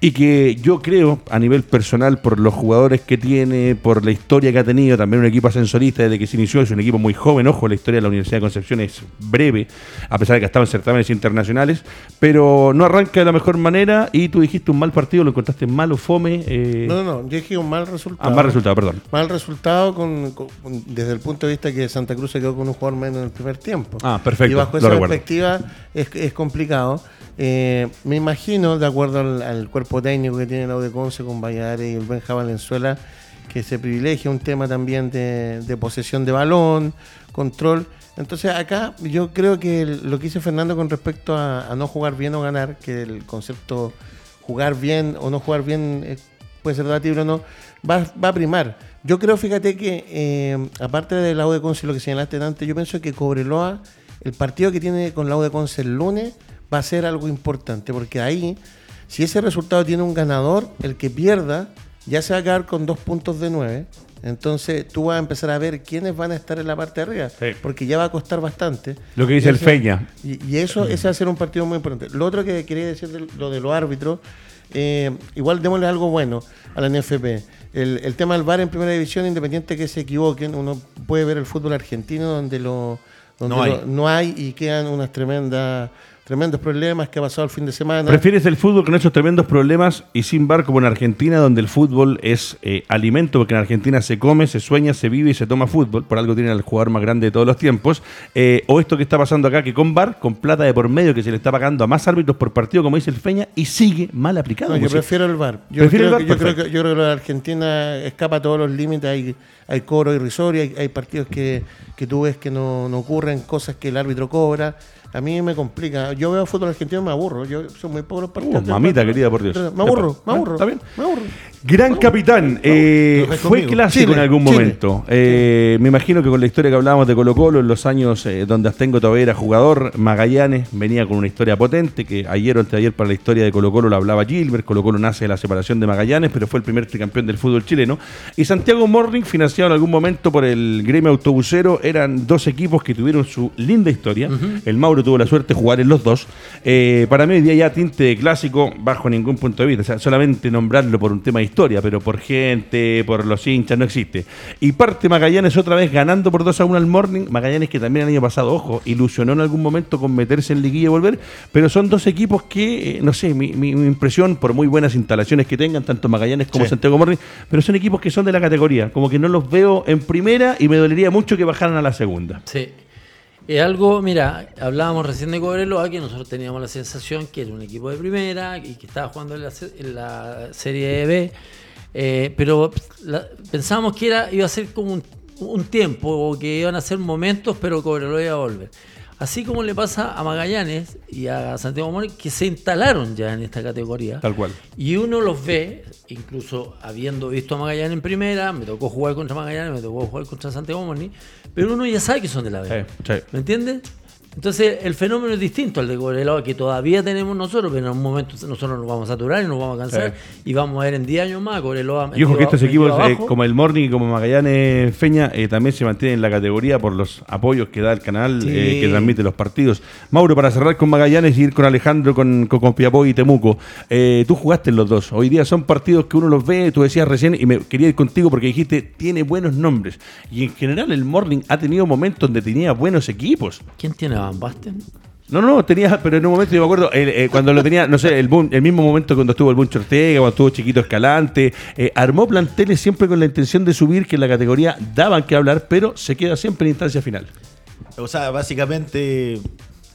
y que yo creo, a nivel personal, por los jugadores que tiene, por la historia que ha tenido, también un equipo ascensorista desde que se inició, es un equipo muy joven, ojo, la historia de la Universidad de Concepción es breve, a pesar de que estado en certámenes internacionales, pero no arranca de la mejor manera y tú dijiste un mal partido, lo encontraste malo, fome. Eh... No, no, yo dije un mal resultado. Ah, mal resultado, perdón. Mal resultado con, desde el punto de vista que Santa Cruz se quedó con un jugador menos en el primer tiempo. Ah, perfecto. Y bajo esa perspectiva es, es complicado. Eh, me imagino, de acuerdo al, cuerpo técnico que tiene la UDECONCE con Valladares y el Benja Valenzuela, que se privilegia un tema también de, posesión de balón, control. Entonces acá yo creo que lo que dice Fernando con respecto a, no jugar bien o ganar, que el concepto jugar bien o no jugar bien eh, puede ser relativo o no, va, a primar. Yo creo, fíjate que eh, aparte de la UDECONCE, lo que señalaste antes, yo pienso que Cobreloa, el partido que tiene con la UDECONCE el lunes, va a ser algo importante, porque ahí, si ese resultado tiene un ganador, el que pierda ya se va a quedar con dos puntos de nueve. Entonces tú vas a empezar a ver quiénes van a estar en la parte de arriba, porque ya va a costar bastante. Lo que dice el Feña. Y, eso, ese va a ser un partido muy importante. Lo otro que quería decir de, lo de los árbitros, eh, igual démosle algo bueno a la NFP. El, tema del VAR en primera división, independiente que se equivoquen, uno puede ver el fútbol argentino donde lo, no hay y quedan unas tremendas tremendos problemas que ha pasado el fin de semana. ¿Prefieres el fútbol con esos tremendos problemas y sin bar como en Argentina, donde el fútbol es eh, alimento, porque en Argentina se come, se sueña, se vive y se toma fútbol, por algo tiene el jugador más grande de todos los tiempos? Eh, o esto que está pasando acá, que con bar, con plata de por medio, que se le está pagando a más árbitros por partido, como dice el Feña, y sigue mal aplicado. yo prefiero el bar. Yo creo, que, yo, creo que, yo creo que la Argentina escapa a todos los límites, hay, hay cobro irrisorio, hay, hay partidos que, que tú ves que no, no ocurren cosas que el árbitro cobra a mí me complica. Yo veo fútbol argentino y me aburro. Yo soy muy pobre partidos. Uh, mamita querida, por Dios. Me aburro, me aburro. ¿Está bien? Me aburro. Gran capitán, eh, fue clásico en algún momento. Eh, me imagino que con la historia que hablábamos de Colo Colo, en los años eh, donde Astengo todavía era jugador, Magallanes venía con una historia potente, que ayer o antes de ayer para la historia de Colo Colo lo hablaba Gilbert, Colo Colo nace de la separación de Magallanes, pero fue el primer tricampeón del fútbol chileno. Y Santiago Morning, financiado en algún momento por el gremio autobusero, eran dos equipos que tuvieron su linda historia. El Mauro tuvo la suerte de jugar en los dos. para mí hoy día ya tinte de clásico bajo ningún punto de vista, o sea, solamente nombrarlo por un tema de historia, pero por gente, por los hinchas, no existe. Y parte Magallanes otra vez ganando por 2 a 1 al Morning. Magallanes que también el año pasado, ojo, ilusionó en algún momento con meterse en liguilla y volver, pero son dos equipos que, eh, no sé, mi, impresión, por muy buenas instalaciones que tengan, tanto Magallanes como Santiago Morning, pero son equipos que son de la categoría, como que no los veo en primera y me dolería mucho que bajaran a la segunda. Sí. Es algo, mira, hablábamos recién de Cobreloa, que nosotros teníamos la sensación que era un equipo de primera y que estaba jugando en la, Serie B, eh, pero pensábamos que era, iba a ser como un, un, tiempo, o que iban a ser momentos, pero Cobreloa iba a volver. Así como le pasa a Magallanes y a Santiago Mori, que se instalaron ya en esta categoría. Tal cual. Y uno los ve, incluso habiendo visto a Magallanes en primera, me tocó jugar contra Magallanes, me tocó jugar contra Santiago Mori, pero uno ya sabe que son de la B. ¿Me entiendes? Entonces, el fenómeno es distinto al de Cobreloa que todavía tenemos nosotros, pero en un momento nosotros nos vamos a saturar y nos vamos a cansar y vamos a ver en 10 años más Cobreloa. Y ojo que estos equipos, eh, como el Morning y como Magallanes Feña, eh, también se mantienen en la categoría por los apoyos que da el canal eh, que transmite los partidos. Mauro, para cerrar con Magallanes y ir con Alejandro, con, con, y Temuco, tú jugaste en los dos. Hoy día son partidos que uno los ve, tú decías recién, y me quería ir contigo porque dijiste, tiene buenos nombres. Y en general el Morning ha tenido momentos donde tenía buenos equipos. ¿Quién tiene Van Basten? No, no, tenía, pero en un momento yo me acuerdo, eh, cuando lo tenía, no sé, el, el mismo momento cuando estuvo el Buncho Ortega, cuando estuvo Chiquito Escalante, eh, armó planteles siempre con la intención de subir, que en la categoría daban que hablar, pero se queda siempre en instancia final. O sea, básicamente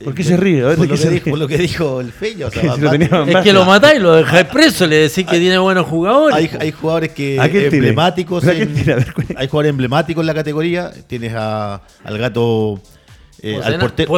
¿Por qué se ríe? por, lo que dijo, el Feño. es que lo matáis, lo dejáis preso, le decís que tiene buenos jugadores. Hay, hay jugadores que emblemáticos. hay jugadores emblemáticos en la categoría. Tienes a, al gato. Eh, al portero.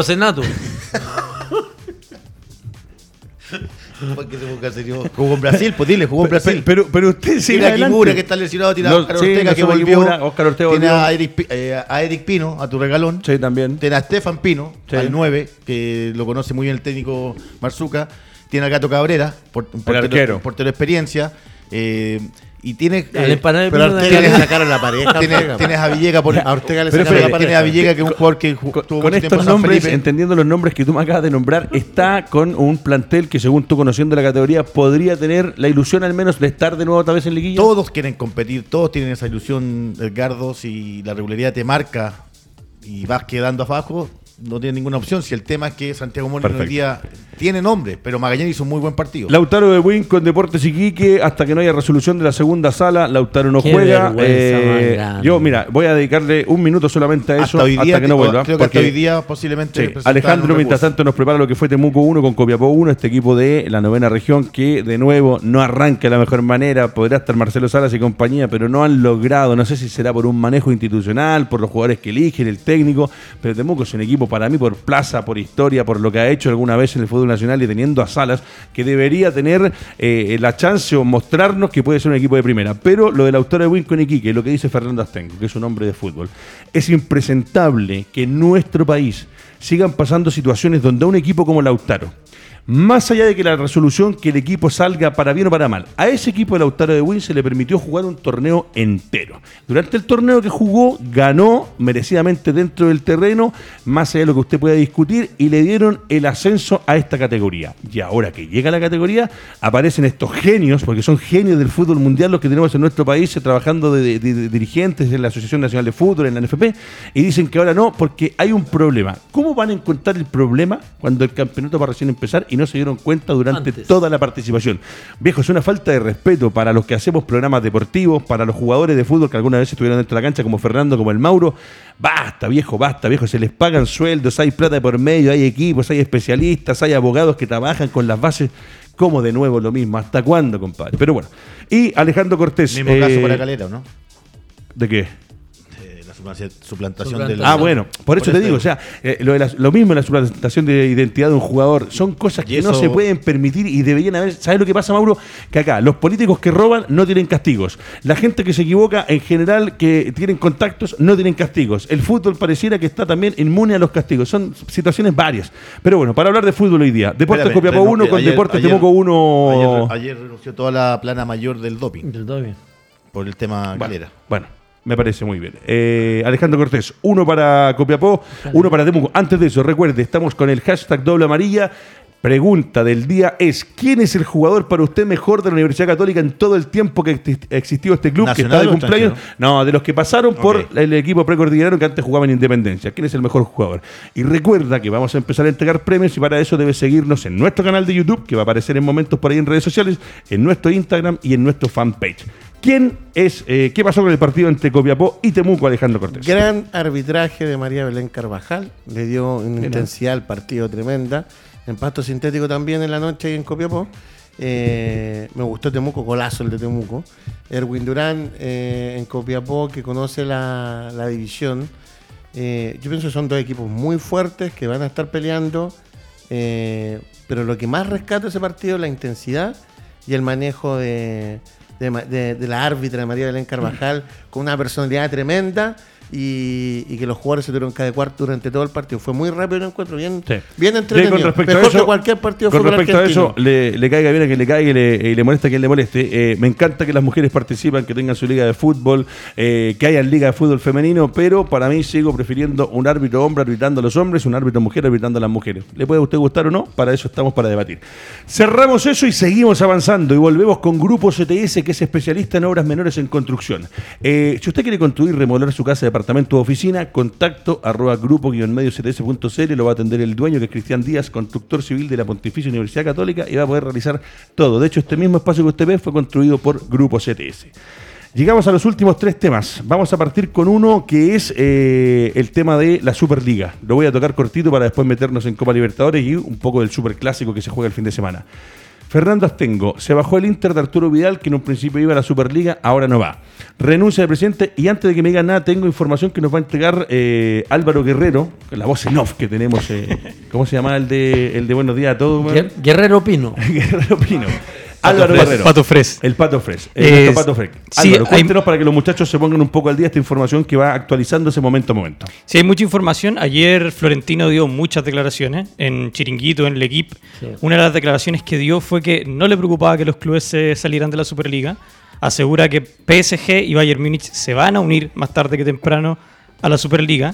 Jugó en Brasil, pues dile, jugó en Brasil. Pero, pero usted sigue Tiene a Kimura que está lesionado, tiene a Oscar Ortega que volvió. Oscar Ortega tiene a Eric, eh, a Eric, Pino, a tu regalón. Sí, también. Tiene a Stefan Pino, al 9, que lo conoce muy bien el técnico Marzuca. Tiene al Gato Cabrera, por, portero, portero de experiencia. Eh, y tienes. Eh, pero a Ortega le sacaron la pareja. Tienes, tienes a Villega por. A Ortega le sacaron la pareja. Tienes a Villega, que es un jugador que tuvo Con estos nombres, entendiendo los nombres que tú me acabas de nombrar, está con un plantel que, según tú conociendo la categoría, podría tener la ilusión al menos de estar de nuevo otra vez en liguilla. Todos quieren competir, todos tienen esa ilusión, Edgardo. Si la regularidad te marca y vas quedando abajo, no tiene ninguna opción. Si el tema es que Santiago Moreno hoy día tiene nombre, pero Magallanes hizo un muy buen partido. Lautaro de Win con Deportes Iquique, hasta que no haya resolución de la segunda sala, Lautaro no juega. Eh, yo, mira, voy a dedicarle un minuto solamente a eso hasta, hoy día, que no vuelva. Creo que hasta hoy día posiblemente. Alejandro, mientras tanto, nos prepara lo que fue Temuco 1 con Copiapó 1, este equipo de la novena región que de nuevo no arranca de la mejor manera. Podrá estar Marcelo Salas y compañía, pero no han logrado, no sé si será por un manejo institucional, por los jugadores que eligen, el técnico, pero Temuco es un equipo para mí por plaza, por historia, por lo que ha hecho alguna vez en el fútbol nacional y teniendo a Salas, que debería tener eh, la chance o mostrarnos que puede ser un equipo de primera. Pero lo del autor de Wincon Iquique, lo que dice Fernando Astengo, que es un hombre de fútbol, es impresentable que en nuestro país sigan pasando situaciones donde un equipo como Lautaro, más allá de que la resolución que el equipo salga para bien o para mal, a ese equipo de Lautaro de Win se le permitió jugar un torneo entero. Durante el torneo que jugó, ganó merecidamente dentro del terreno, más allá de lo que usted pueda discutir, y le dieron el ascenso a esta categoría. Y ahora que llega la categoría, aparecen estos genios, porque son genios del fútbol mundial los que tenemos en nuestro país, eh, trabajando de, dirigentes en la Asociación Nacional de Fútbol, en la NFP, y dicen que ahora no, porque hay un problema. ¿Cómo van a encontrar el problema cuando el campeonato va a recién empezar no se dieron cuenta durante toda la participación. Viejo, es una falta de respeto para los que hacemos programas deportivos, para los jugadores de fútbol que alguna vez estuvieron dentro de la cancha, como Fernando, como el Mauro. Basta, viejo, basta, viejo. Se les pagan sueldos, hay plata por medio, hay equipos, hay especialistas, hay abogados que trabajan con las bases. Como de nuevo lo mismo? ¿Hasta cuándo, compadre? Pero bueno. Y Alejandro Cortés. Mismo caso eh, para Calera, ¿no? ¿De qué? Suplantación del. Ah, bueno, por eso te digo, o sea, eh, lo, lo, mismo en la suplantación de identidad de un jugador, son cosas que no se pueden permitir y deberían haber. ¿Sabes lo que pasa, Mauro? Que acá los políticos que roban no tienen castigos. La gente que se equivoca, en general, que tienen contactos, no tienen castigos. El fútbol pareciera que está también inmune a los castigos. Son situaciones varias. Pero bueno, para hablar de fútbol hoy día, Deportes Copiapó 1 con Deportes Temuco 1. Ayer, renunció toda la plana mayor del doping. Del doping. Por el tema galera. Bueno. Me parece muy bien. Eh, Alejandro Cortés, uno para Copiapó, uno para Temuco. Antes de eso, recuerde, estamos con el hashtag doble amarilla. Pregunta del día es: ¿Quién es el jugador para usted mejor de la Universidad Católica en todo el tiempo que existió este club que está de cumpleaños? No, de los que pasaron por el equipo precordillero que antes jugaba en Independencia. ¿Quién es el mejor jugador? Y recuerda que vamos a empezar a entregar premios y para eso debe seguirnos en nuestro canal de YouTube, que va a aparecer en momentos por ahí en redes sociales, en nuestro Instagram y en nuestro fanpage. ¿Quién es, eh, qué pasó con el partido entre Copiapó y Temuco, Alejandro Cortés? Gran arbitraje de María Belén Carvajal, le dio una intensidad al partido tremenda. En pasto sintético también en la noche y en Copiapó. Eh, me gustó Temuco, golazo el de Temuco. Erwin Durán eh, en Copiapó, que conoce la, división. yo pienso que son dos equipos muy fuertes que van a estar peleando. pero lo que más rescata ese partido es la intensidad y el manejo de, de, de, la árbitra María Belén Carvajal, con una personalidad tremenda y, que los jugadores se tuvieron que adecuar durante todo el partido. Fue muy rápido el encuentro, bien, bien entretenido. con respecto a eso, cualquier partido Con respecto a eso, le, caiga bien a quien le caiga y le, le molesta a quien le moleste. Eh, me encanta que las mujeres participan, que tengan su liga de fútbol, eh, que haya liga de fútbol femenino, pero para mí sigo prefiriendo un árbitro hombre arbitrando a los hombres, un árbitro mujer arbitrando a las mujeres. ¿Le puede a usted gustar o no? Para eso estamos para debatir. Cerramos eso y seguimos avanzando y volvemos con Grupo CTS, que es especialista en obras menores en construcción. Eh, si usted quiere construir, remodelar su casa de departamento o oficina, contacto arroba grupo-medio cts.cl, lo va a atender el dueño que es Cristian Díaz, constructor civil de la Pontificia Universidad Católica y va a poder realizar todo. De hecho, este mismo espacio que usted ve fue construido por Grupo CTS. Llegamos a los últimos tres temas. Vamos a partir con uno que es eh, el tema de la Superliga. Lo voy a tocar cortito para después meternos en Copa Libertadores y un poco del Superclásico que se juega el fin de semana. Fernando Astengo, se bajó el Inter de Arturo Vidal, que en un principio iba a la Superliga, ahora no va. Renuncia de presidente y antes de que me digan nada, tengo información que nos va a entregar eh, Álvaro Guerrero, la voz en off que tenemos. Eh, ¿Cómo se llama el de, el de Buenos Días a todos? Guerrero Pino. Guerrero Pino. Álvaro Guerrero. Pato Fres. El Pato Fres. El Pato Fres. Álvaro, cuéntenos para que los muchachos se pongan un poco al día esta información que va actualizándose momento a momento. Sí, hay mucha información. Ayer Florentino dio muchas declaraciones en Chiringuito, en el equipo. Una de las declaraciones que dio fue que no le preocupaba que los clubes se salieran de la Superliga. Asegura que PSG y Bayern Múnich se van a unir más tarde que temprano a la Superliga.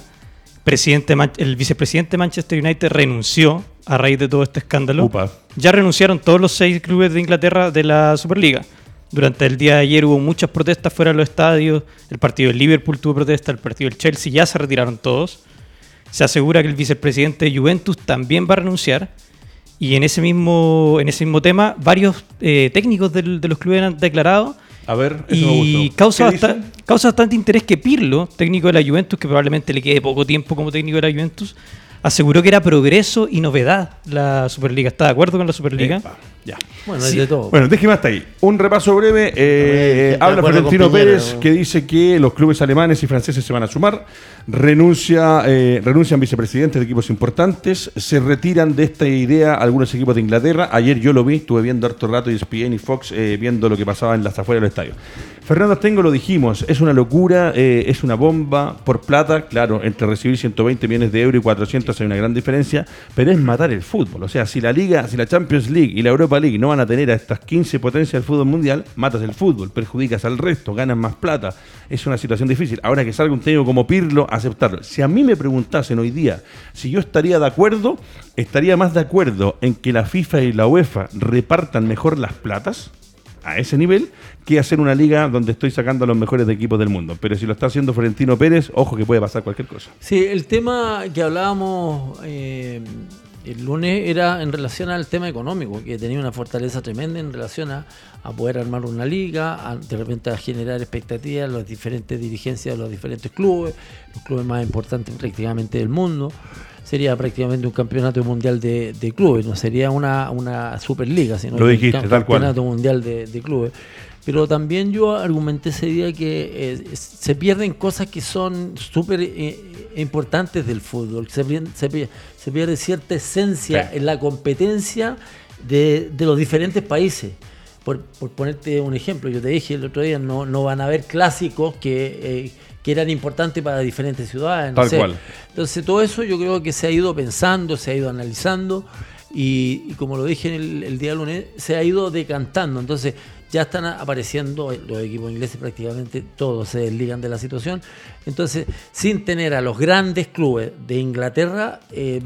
Presidente, el vicepresidente de Manchester United renunció a raíz de todo este escándalo. Ya renunciaron todos los seis clubes de Inglaterra de la Superliga. Durante el día de ayer hubo muchas protestas fuera de los estadios. El partido del Liverpool tuvo protesta, el partido del Chelsea ya se retiraron todos. Se asegura que el vicepresidente de Juventus también va a renunciar. Y en ese mismo, en ese mismo tema, varios eh, técnicos de los clubes han declarado. A ver, eso y Causa, causa bastante interés que Pirlo, técnico de la Juventus, que probablemente le quede poco tiempo como técnico de la Juventus, aseguró que era progreso y novedad la Superliga. ¿Está de acuerdo con la Superliga? ya. Bueno, de todo. Bueno, déjeme hasta ahí. Un repaso breve. Eh, habla Florentino Pérez que dice que los clubes alemanes y franceses se van a sumar. Renuncia, eh, renuncian vicepresidentes de equipos importantes. Se retiran de esta idea algunos equipos de Inglaterra. Ayer yo lo vi, estuve viendo harto rato y ESPN y Fox eh, viendo lo que pasaba en las afueras del estadio. Fernando Tengo lo dijimos, es una locura, es una bomba por plata. Claro, entre recibir 120 millones de euros y 400 hay una gran diferencia, pero es matar el fútbol. O sea, si la Liga, si la Champions League y la Europa League no van a tener a estas 15 potencias del fútbol mundial, matas el fútbol, perjudicas al resto, ganas más plata. Es una situación difícil. Ahora que salga un técnico como Pirlo, aceptarlo. Si a mí me preguntasen hoy día si yo estaría de acuerdo, estaría más de acuerdo en que la FIFA y la UEFA repartan mejor las platas a ese nivel que hacer una liga donde estoy sacando a los mejores equipos del mundo. Pero si lo está haciendo Florentino Pérez, ojo que puede pasar cualquier cosa. Sí, el tema que hablábamos eh, el lunes era en relación al tema económico, que tenía una fortaleza tremenda en relación a, poder armar una liga, de repente a generar expectativas las diferentes dirigencias de los diferentes clubes, los clubes más importantes prácticamente del mundo. Sería prácticamente un campeonato mundial de, clubes, no sería una, una superliga, sino un campeonato mundial de, de clubes pero también yo argumenté ese día que eh, se pierden cosas que son súper eh, importantes del fútbol, se, se, pierde cierta esencia en la competencia de, los diferentes países. Por, ponerte un ejemplo, yo te dije el otro día, no, no van a haber clásicos que, eh, que eran importantes para diferentes ciudades. Tal cual. Entonces todo eso yo creo que se ha ido pensando, se ha ido analizando y, como lo dije el, el día lunes, se ha ido decantando. Entonces ya están apareciendo los equipos ingleses prácticamente todos se desligan de la situación. Entonces, sin tener a los grandes clubes de Inglaterra, eh,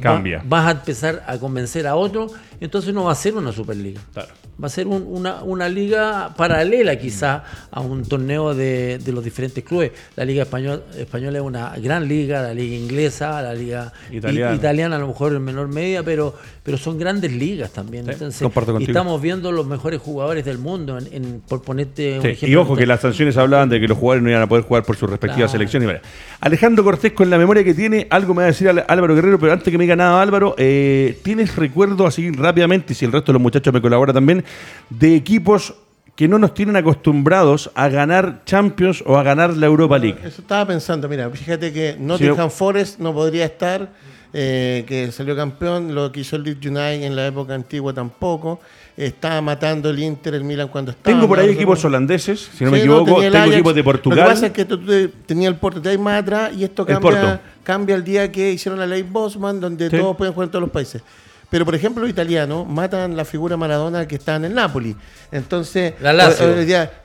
vas a empezar a convencer a otros, entonces no va a ser una Superliga. Claro va a ser una, una, liga paralela quizá a un torneo de, de, los diferentes clubes. La liga española es una gran liga, la liga inglesa, la liga italiana, a lo mejor en menor medida, pero, pero son grandes ligas también. Entonces, y estamos viendo los mejores jugadores del mundo, en, por ponerte un ejemplo. Y ojo que las sanciones hablaban de que los jugadores no iban a poder jugar por sus respectivas selecciones. Alejandro Cortés, con la memoria que tiene, algo me va a decir Álvaro Guerrero, pero antes que me diga nada Álvaro, eh, ¿tienes recuerdo así rápidamente, y si el resto de los muchachos me colabora también, de equipos que no nos tienen acostumbrados a ganar Champions o a ganar la Europa League. Eso estaba pensando, mira, fíjate que Nottingham Forest no podría estar, eh, que salió campeón, lo que hizo el Leeds United en la época antigua tampoco, estaba matando el Inter, el Milan cuando estaba. Tengo por ahí equipos holandeses, si no me equivoco, tengo equipos de Portugal. Lo que pasa es que tú, tenías el Porto, te más atrás y esto cambia, el cambia el día que hicieron la ley Bosman, donde todos pueden jugar en todos los países. Pero, por ejemplo, los italianos matan la figura Maradona que está en el Napoli. Entonces,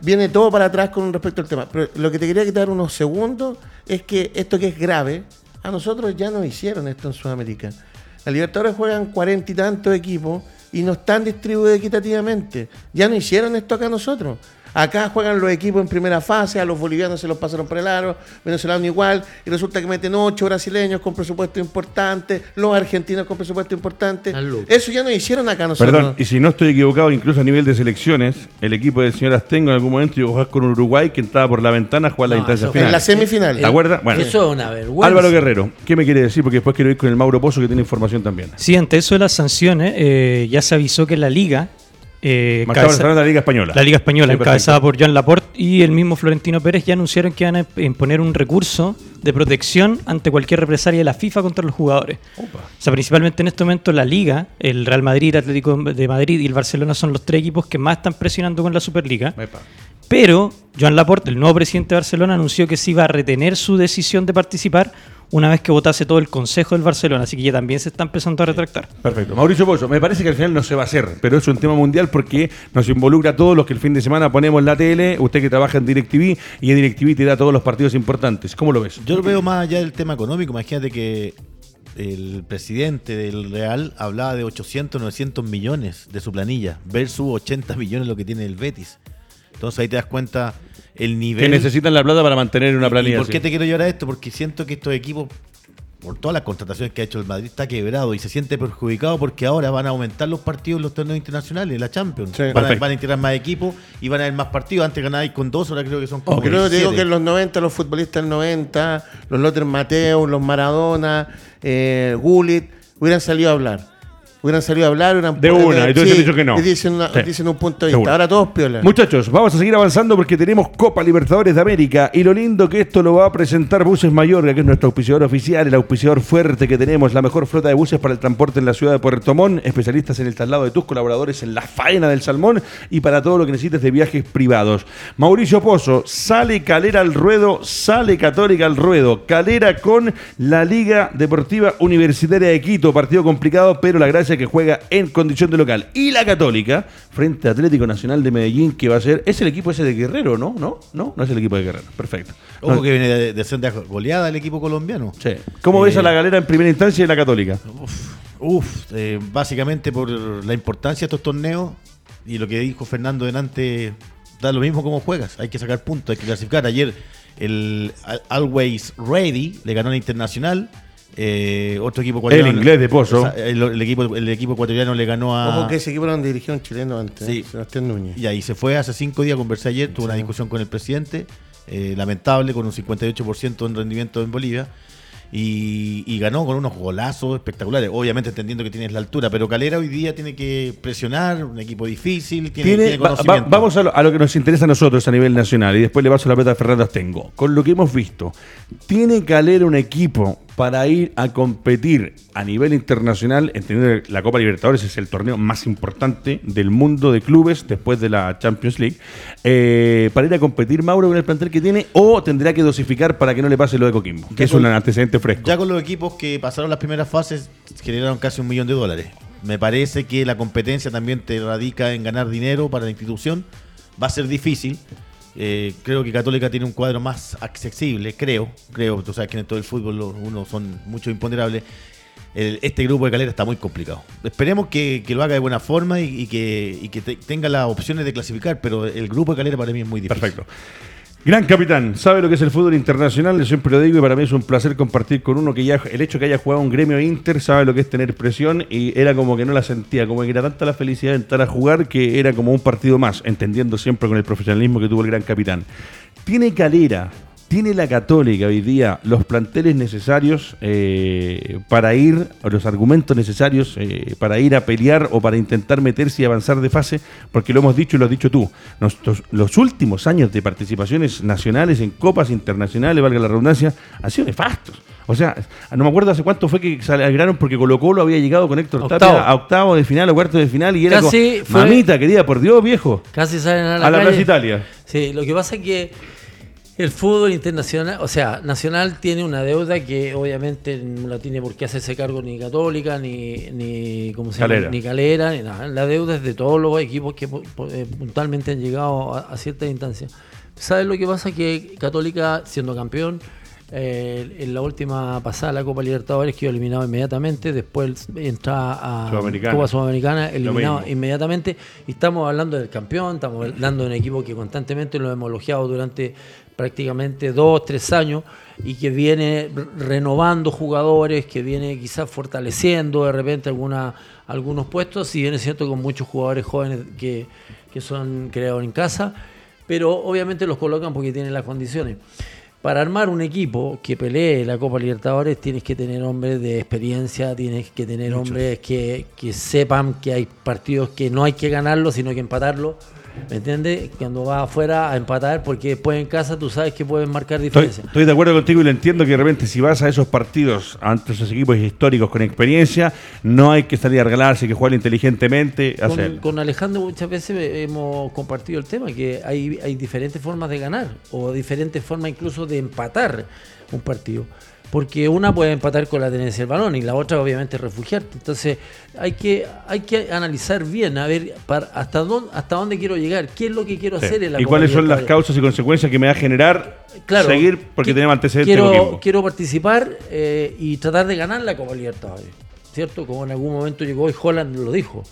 viene todo para atrás con respecto al tema. Pero lo que te quería quitar unos segundos es que esto que es grave, a nosotros ya nos hicieron esto en Sudamérica. La Libertadores juegan cuarenta y tantos equipos y no están distribuidos equitativamente. Ya no hicieron esto acá nosotros. Acá juegan los equipos en primera fase, a los bolivianos se los pasaron por el aro, venezolanos igual, y resulta que meten ocho brasileños con presupuesto importante, los argentinos con presupuesto importante. Eso ya no hicieron acá nosotros. Perdón, y si no estoy equivocado, incluso a nivel de selecciones, el equipo del señor Astengo en algún momento llegó a jugar con Uruguay, que entraba por la ventana a jugar la instancia final. En la semifinal. ¿Te acuerdas? Bueno, eso es una vergüenza. Álvaro Guerrero, ¿qué me quiere decir? Porque después quiero ir con el Mauro Pozo, que tiene información también. Sí, ante eso de las sanciones, eh, ya se avisó que la liga eh, la Liga Española. La Liga Española, encabezada por Joan Laporte y el mismo Florentino Pérez, ya anunciaron que van a imponer un recurso de protección ante cualquier represalia de la FIFA contra los jugadores. O sea, principalmente en este momento la Liga, el Real Madrid, Atlético de Madrid y el Barcelona son los tres equipos que más están presionando con la Superliga. Pero Joan Laporte, el nuevo presidente de Barcelona, anunció que se iba a retener su decisión de participar una vez que votase todo el Consejo del Barcelona, así que ya también se está empezando a retractar. Perfecto. Mauricio Pozo, me parece que al final no se va a hacer, pero es un tema mundial porque nos involucra a todos los que el fin de semana ponemos en la tele, usted que trabaja en DirecTV y en DirecTV te da todos los partidos importantes. ¿Cómo lo ves? Yo lo veo más allá del tema económico, imagínate que el presidente del Real hablaba de 800, 900 millones de su planilla versus 80 millones lo que tiene el Betis. Entonces ahí te das cuenta el nivel. Que necesitan la plata para mantener una planilla. ¿Y por qué te quiero llevar a esto? Porque siento que estos equipos, por todas las contrataciones que ha hecho el Madrid, está quebrado y se siente perjudicado porque ahora van a aumentar los partidos en los torneos internacionales, la Champions. van, a, integrar más equipos y van a haber más partidos. Antes ganáis con dos, ahora creo que son como. creo que digo que en los 90, los futbolistas del 90, los Lothar Mateo, los Maradona, eh, Gullit, hubieran salido a hablar hubieran salido a hablar. Hubieran de una, y tú has dicho que no. Dicen, un punto de vista. Ahora todos piola. Muchachos, vamos a seguir avanzando porque tenemos Copa Libertadores de América y lo lindo que esto lo va a presentar Buses Mayorga, que es nuestro auspiciador oficial, el auspiciador fuerte que tenemos, la mejor flota de buses para el transporte en la ciudad de Puerto Montt, especialistas en el traslado de tus colaboradores en la faena del salmón y para todo lo que necesites de viajes privados. Mauricio Pozo, sale Calera al ruedo, sale Católica al ruedo. Calera con la Liga Deportiva Universitaria de Quito, partido complicado, pero la gracia que juega en condición de local. Y la Católica, frente a Atlético Nacional de Medellín, que va a ser. Es el equipo ese de Guerrero, ¿no? ¿No? No, no es el equipo de Guerrero. Perfecto. Ojo que viene de, de, goleada el equipo colombiano. Sí. ¿Cómo ves a la eh, galera en primera instancia y la Católica? Uf, eh, básicamente por la importancia de estos torneos y lo que dijo Fernando delante, da lo mismo como juegas. Hay que sacar puntos, hay que clasificar. Ayer el Always Ready le ganó a Internacional eh, otro equipo ecuatoriano. El inglés de Pozo. el, equipo, el equipo ecuatoriano le ganó a. Como que ese equipo era un dirigente chileno antes, sí. Sebastián Núñez. Y ahí se fue hace cinco días, conversé ayer, tuvo una discusión con el presidente, eh, lamentable, con un 58% en rendimiento en Bolivia. Y, ganó con unos golazos espectaculares. Obviamente entendiendo que tienes la altura, pero Calera hoy día tiene que presionar, un equipo difícil, tiene, conocimiento. vamos a lo, que nos interesa a nosotros a nivel nacional y después le paso la pelota a Fernando Tengo. Con lo que hemos visto, ¿tiene Calera un equipo para ir a competir a nivel internacional, entendiendo que la Copa Libertadores es el torneo más importante del mundo de clubes después de la Champions League, eh, para ir a competir Mauro con el plantel que tiene o tendrá que dosificar para que no le pase lo de Coquimbo, que es un antecedente fresco. Ya con los equipos que pasaron las primeras fases generaron casi un millón de dólares. Me parece que la competencia también te radica en ganar dinero para la institución. Va a ser difícil, eh, creo que Católica tiene un cuadro más accesible, creo, creo, tú sabes que en todo el fútbol uno son mucho imponderables. este grupo de Calera está muy complicado. Esperemos que, lo haga de buena forma y, que, que tenga las opciones de clasificar, pero el grupo de Calera para mí es muy difícil. Perfecto. Gran capitán, sabe lo que es el fútbol internacional, yo siempre lo digo y para mí es un placer compartir con uno que ya, el hecho que haya jugado un gremio Inter, sabe lo que es tener presión y era como que no la sentía, como que era tanta la felicidad de entrar a jugar que era como un partido más, entendiendo siempre con el profesionalismo que tuvo el gran capitán. Tiene calera, ¿Tiene la Católica hoy día los planteles necesarios eh, para ir, o los argumentos necesarios eh, para ir a pelear o para intentar meterse y avanzar de fase? Porque lo hemos dicho y lo has dicho tú. los últimos años de participaciones nacionales en copas internacionales, valga la redundancia, han sido nefastos. O sea, no me acuerdo hace cuánto fue que salieron porque Colo Colo había llegado con Héctor Tapia a octavo de final o cuarto de final y era como, mamita querida, por Dios, viejo. Casi salen a la, a la Plaza Italia. Sí, lo que pasa es que el fútbol internacional, o sea, nacional tiene una deuda que obviamente no la tiene por qué hacerse cargo ni Católica, ni, ni, ¿cómo se Calera. ni Calera, ni nada. La deuda es de todos los equipos que eh, puntualmente han llegado a, ciertas instancias. ¿Sabes lo que pasa? Que Católica, siendo campeón, eh, en la última pasada la Copa Libertadores quedó eliminado inmediatamente, después entra a Copa Sudamericana, eliminado inmediatamente. Y estamos hablando del campeón, estamos hablando de un equipo que constantemente lo hemos elogiado durante prácticamente dos, tres años y que viene renovando jugadores, que viene quizás fortaleciendo de repente alguna, algunos puestos, y viene cierto con muchos jugadores jóvenes que, que son creados en casa, pero obviamente los colocan porque tienen las condiciones. Para armar un equipo que pelee la Copa Libertadores tienes que tener hombres de experiencia, tienes que tener hombres que, que sepan que hay partidos que no hay que ganarlos, sino que empatarlos ¿Me entiendes? Cuando vas afuera a empatar, porque después en casa tú sabes que pueden marcar diferencia. Estoy, de acuerdo contigo y lo entiendo que de repente si vas a esos partidos ante esos equipos históricos con experiencia, no hay que salir a regalarse, hay que jugar inteligentemente. Con, con, Alejandro muchas veces hemos compartido el tema, que hay, hay diferentes formas de ganar o diferentes formas incluso de empatar un partido porque una puede empatar con la tenencia del balón y la otra obviamente refugiarte. Entonces hay que, hay que analizar bien, a ver para, hasta, dónde, hasta dónde quiero llegar, qué es lo que quiero hacer en la ¿Y cuáles son las causas y consecuencias que me va a generar seguir porque tenemos antecedentes quiero, quiero participar eh, y tratar de ganar la Copa Libertadores, ¿cierto? Como en algún momento llegó y Holland lo dijo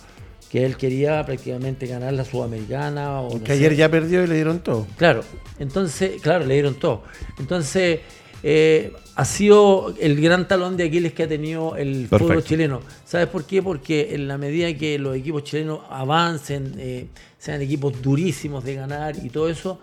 que él quería prácticamente ganar la Sudamericana. O que ayer ya perdió y le dieron todo. Claro, entonces, claro, le dieron todo. Entonces, eh, ha sido el gran talón de Aquiles que ha tenido el fútbol chileno. ¿Sabes por qué? Porque en la medida que los equipos chilenos avancen, eh, sean equipos durísimos de ganar y todo eso,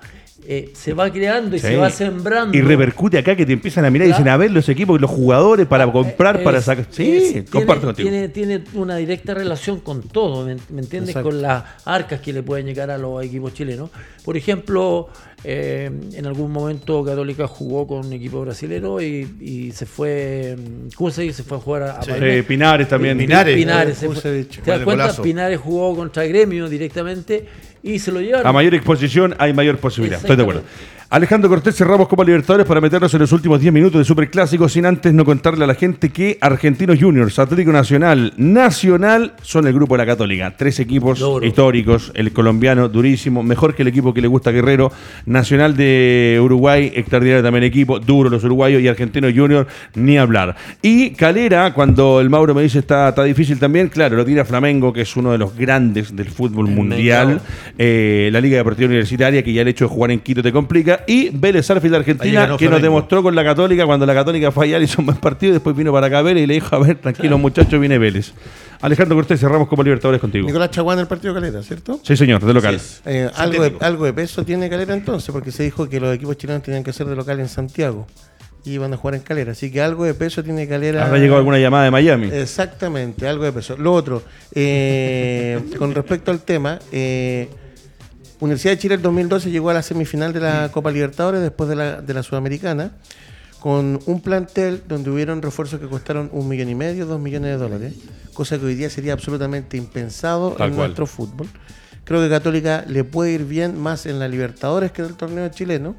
eh, se va creando y se va sembrando. Y repercute acá que te empiezan a mirar y dicen a ver los equipos y los jugadores para comprar, para sacar. Sí, comparto contigo. Tiene, tiene, una directa relación con todo, ¿me, entiendes? Con las arcas que le pueden llegar a los equipos chilenos. Por ejemplo, eh, en algún momento Católica jugó con un equipo brasilero y, se fue. ¿Cómo se Se fue a jugar a, Pinares también. Pinares. Pinares ¿Te das cuenta? Pinares jugó contra Gremio directamente y se lo llevaron. A mayor exposición hay mayor posibilidad. Estoy de acuerdo. Alejandro Cortés, cerramos Copa Libertadores para meternos en los últimos 10 minutos de Superclásico sin antes no contarle a la gente que Argentinos Juniors, Atlético Nacional, Nacional son el grupo de la Católica. Tres equipos históricos, el colombiano durísimo, mejor que el equipo que le gusta a Guerrero, Nacional de Uruguay, extraordinario también equipo, duro los uruguayos y Argentinos Juniors, ni hablar. Y Calera, cuando el Mauro me dice está, está difícil también, claro, lo tira Flamengo, que es uno de los grandes del fútbol mundial, eh, la Liga Deportiva Universitaria, que ya el hecho de jugar en Quito te complica y Vélez Arfield de Argentina, que nos demostró con la Católica cuando la Católica fue allá, hizo un buen partido, después vino para acá Vélez y le dijo, a ver, tranquilo muchachos, viene Vélez. Alejandro Cortés, cerramos como Libertadores contigo. Nicolás Chaguán del partido Calera, ¿cierto? Sí, señor, de local. Eh, algo, de, algo de peso tiene Calera entonces, porque se dijo que los equipos chilenos tenían que ser de local en Santiago y iban a jugar en Calera. Así que algo de peso tiene Calera. Habrá llegado alguna llamada de Miami. Exactamente, algo de peso. Lo otro, eh, con respecto al tema, eh, Universidad de Chile el 2012 llegó a la semifinal de la Copa Libertadores después de la, de la Sudamericana, con un plantel donde hubieron refuerzos que costaron un millón y medio, dos millones de dólares, cosa que hoy día sería absolutamente impensado en nuestro fútbol. Creo que Católica le puede ir bien más en la Libertadores que en el torneo chileno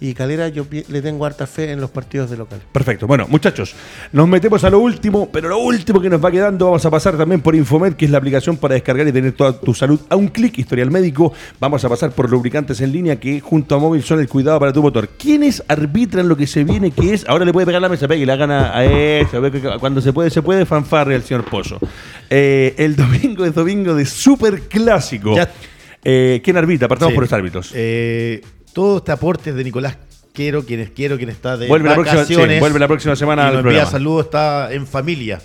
y Calera yo le tengo harta fe en los partidos de local. Perfecto. Bueno, muchachos, nos metemos a lo último, pero lo último que nos va quedando, vamos a pasar también por Infomed, que es la aplicación para descargar y tener toda tu salud a un clic, historial médico. Vamos a pasar por lubricantes en línea que junto a móvil son el cuidado para tu motor. ¿Quiénes arbitran lo que se viene? Que es, ahora le puede pegar la mesa, pegue y la gana a eso, cuando se puede, se puede, fanfarre al señor Pozo. Eh, el domingo es domingo de super clásico. Eh, ¿Quién arbitra? Partamos por los árbitros. Eh, todo este aporte de Nicolás Quiero, quienes quiero, quien está de vuelve vacaciones. La próxima, vuelve la próxima semana al programa. saludos, está en familia.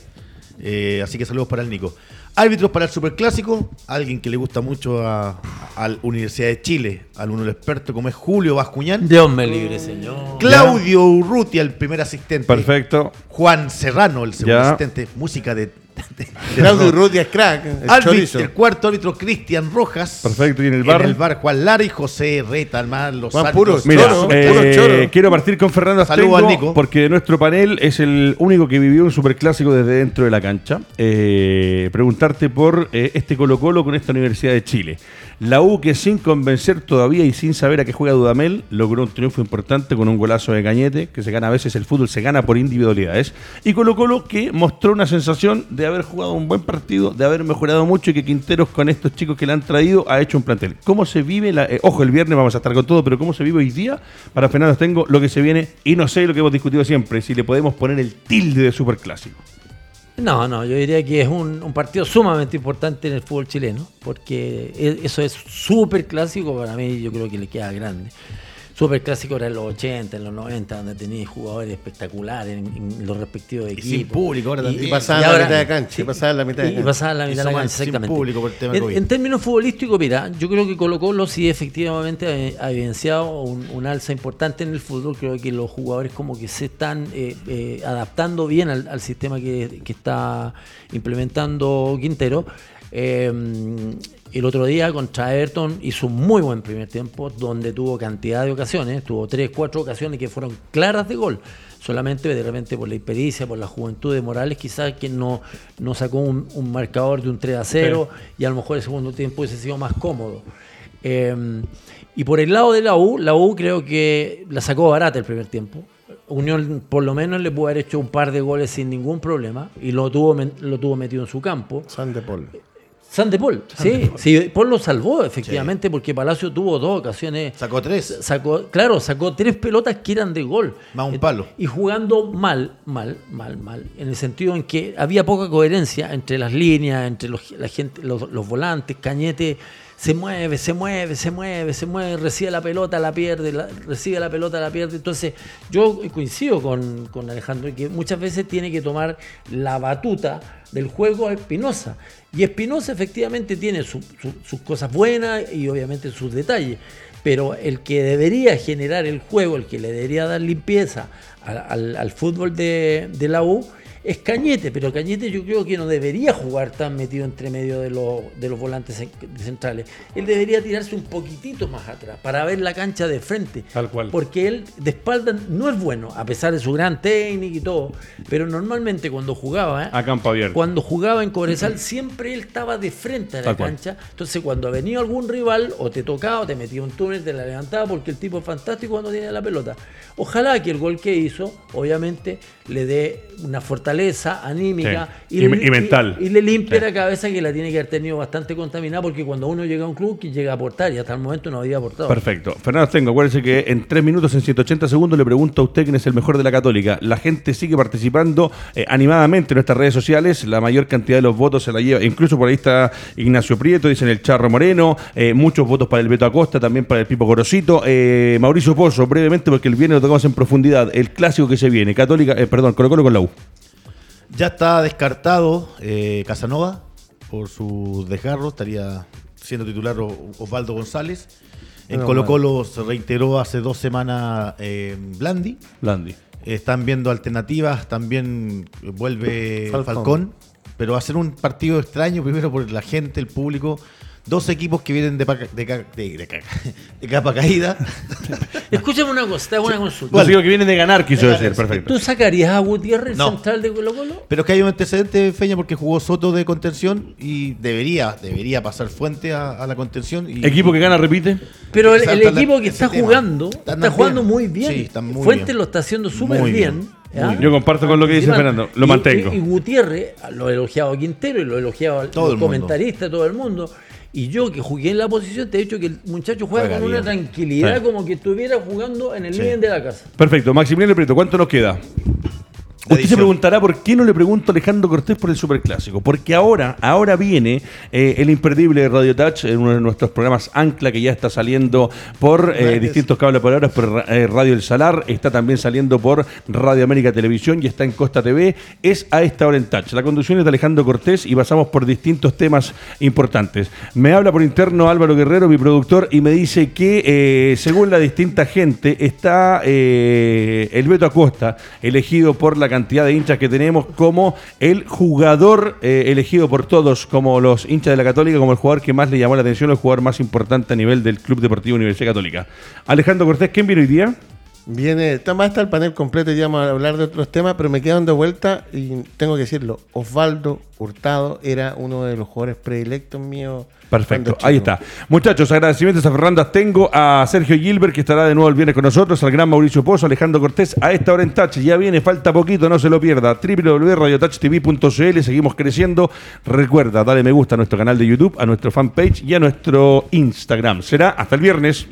Eh, así que saludos para el Nico. Árbitros para el Superclásico, alguien que le gusta mucho a, la Universidad de Chile, al uno experto como es Julio Bascuñán. Dios me libre, señor. Claudio Urrutia, el primer asistente. Perfecto. Juan Serrano, el segundo asistente. Música de Claudio Urrutia es crack. El, el cuarto árbitro Cristian Rojas. Perfecto. ¿Y en el bar? En el bar Juan Lara y José Reta, hermano. Los Juan puros Mira, eh, quiero partir con Fernando Astengo, Nico. porque nuestro panel es el único que vivió un superclásico desde dentro de la cancha. Eh, preguntarte por eh, este Colo Colo con esta Universidad de Chile. La U que sin convencer todavía y sin saber a qué juega Dudamel, logró un triunfo importante con un golazo de Cañete, que se gana a veces el fútbol, se gana por individualidades. Y Colo Colo que mostró una sensación de haber jugado un buen partido, de haber mejorado mucho y que Quinteros con estos chicos que le han traído ha hecho un plantel. ¿Cómo se vive? La, eh, ojo, el viernes vamos a estar con todo, pero ¿cómo se vive hoy día? Para Fernando tengo lo que se viene y no sé lo que hemos discutido siempre, si le podemos poner el tilde de superclásico. No, no, yo diría que es un, partido sumamente importante en el fútbol chileno, porque e, eso es súper clásico para mí, yo creo que le queda grande super clásico era en los 80, en los 90, donde tenía jugadores espectaculares en, los respectivos equipos. Y sin público ahora también. Y, pasaban la mitad de cancha. y pasaban la mitad de cancha. Y pasaban la mitad de cancha, exactamente. público por el tema en, en, términos futbolísticos, mira, yo creo que Colo Colo sí efectivamente ha, evidenciado un, alza importante en el fútbol. Creo que los jugadores como que se están eh, eh, adaptando bien al, sistema que, que, está implementando Quintero. Eh, el otro día contra Everton hizo un muy buen primer tiempo, donde tuvo cantidad de ocasiones, tuvo tres, cuatro ocasiones que fueron claras de gol. Solamente de repente por la impericia, por la juventud de Morales, quizás que no, no sacó un, marcador de un 3 a 0 y a lo mejor el segundo tiempo hubiese sido más cómodo. Em, y por el lado de la U, la U creo que la sacó barata el primer tiempo. Unión por lo menos le pudo haber hecho un par de goles sin ningún problema y lo tuvo, lo tuvo metido en su campo. San de Paul. San de Paul, sí, sí, Paul lo salvó efectivamente porque Palacio tuvo dos ocasiones. Sacó tres. Sacó, claro, sacó tres pelotas que eran de gol. Más un palo. Y jugando mal, mal, mal, mal. En el sentido en que había poca coherencia entre las líneas, entre los, la gente, los, volantes, Cañete se mueve, se mueve, se mueve, se mueve, recibe la pelota, la pierde, recibe la pelota, la pierde. Entonces, yo coincido con, con Alejandro que muchas veces tiene que tomar la batuta del juego a Espinosa. Y Espinosa efectivamente tiene sus cosas buenas y obviamente sus detalles, pero el que debería generar el juego, el que le debería dar limpieza al, fútbol de, de la U, es Cañete, pero Cañete yo creo que no debería jugar tan metido entre medio de, los, de los volantes centrales. Él debería tirarse un poquitito más atrás para ver la cancha de frente. Tal cual. Porque él de espalda no es bueno, a pesar de su gran técnica y todo. Pero normalmente cuando jugaba. ¿eh? A campo abierto. Cuando jugaba en Cobresal, siempre él estaba de frente a la cancha. Entonces, cuando ha venido algún rival, o te tocaba, o te metía un túnel, te la levantaba, porque el tipo es fantástico cuando tiene la pelota. Ojalá que el gol que hizo, obviamente, le dé una fortaleza anímica y, mental. Y, le limpie la cabeza que la tiene que haber tenido bastante contaminada porque cuando uno llega a un club llega a aportar y hasta el momento no había aportado. Perfecto. Fernando Tengo, acuérdese que en tres minutos, en 180 segundos, le pregunto a usted quién es el mejor de la Católica. La gente sigue participando eh, animadamente en nuestras redes sociales. La mayor cantidad de los votos se la lleva. Incluso por ahí está Ignacio Prieto, dicen el Charro Moreno. Eh, muchos votos para el Beto Acosta, también para el Pipo Gorosito. Eh, Mauricio Pozo, brevemente, porque el viernes lo tocamos en profundidad. El clásico que se viene. Católica, perdón, Colo Colo con la U. Ya está descartado eh, Casanova por su desgarro, estaría siendo titular Osvaldo González. En Colo Colo se reiteró hace dos semanas eh, Blandi. Blandi. Están viendo alternativas, también vuelve Falcón. pero va a ser un partido extraño, primero por la gente, el público dos equipos que vienen de, de, capa caída. Escúchame una cosa, te hago una consulta. Bueno, digo que vienen de ganar, quiso decir, perfecto. ¿Tú sacarías a Gutiérrez central de Colo Colo? Pero es que hay un antecedente, Feña, porque jugó Soto de contención y debería, debería pasar Fuente a, la contención. Y, ¿Equipo que gana repite? Pero el, equipo que está jugando, está, jugando muy bien. Fuente lo está haciendo súper bien. Yo comparto con lo que dice Fernando, lo mantengo. Y, Gutiérrez, lo elogiado a Quintero y lo elogiado al comentarista, todo el mundo. Y yo que jugué en la posición, te he dicho que el muchacho juega, con una tranquilidad como que estuviera jugando en el living de la casa. Perfecto. Maximiliano Prieto, ¿cuánto nos queda? Usted se preguntará por qué no le pregunto a Alejandro Cortés por el Superclásico. Porque ahora, ahora viene eh, el imperdible Radio Touch, en uno de nuestros programas Ancla, que ya está saliendo por eh, distintos cables por por eh, Radio El Salar, está también saliendo por Radio América Televisión y está en Costa TV. Es a esta hora en Touch. La conducción es de Alejandro Cortés y pasamos por distintos temas importantes. Me habla por interno Álvaro Guerrero, mi productor, y me dice que según la distinta gente está el Beto Acosta, elegido por la cantidad de hinchas que tenemos como el jugador eh, elegido por todos, como los hinchas de la Católica, como el jugador que más le llamó la atención, el jugador más importante a nivel del Club Deportivo Universidad Católica. Alejandro Cortés, ¿quién vino hoy día? Viene, está más está el panel completo y vamos a hablar de otros temas, pero me quedan de vuelta y tengo que decirlo, Osvaldo Hurtado era uno de los jugadores predilectos míos. Perfecto, ahí está. Muchachos, agradecimientos a Fernando Tengo, a Sergio Gilbert, que estará de nuevo el viernes con nosotros, al gran Mauricio Pozo, Alejandro Cortés, a esta hora en Touch, ya viene, falta poquito, no se lo pierda, www.radiotouchtv.cl, seguimos creciendo, recuerda, dale me gusta a nuestro canal de YouTube, a nuestro fanpage y a nuestro Instagram. Será hasta el viernes.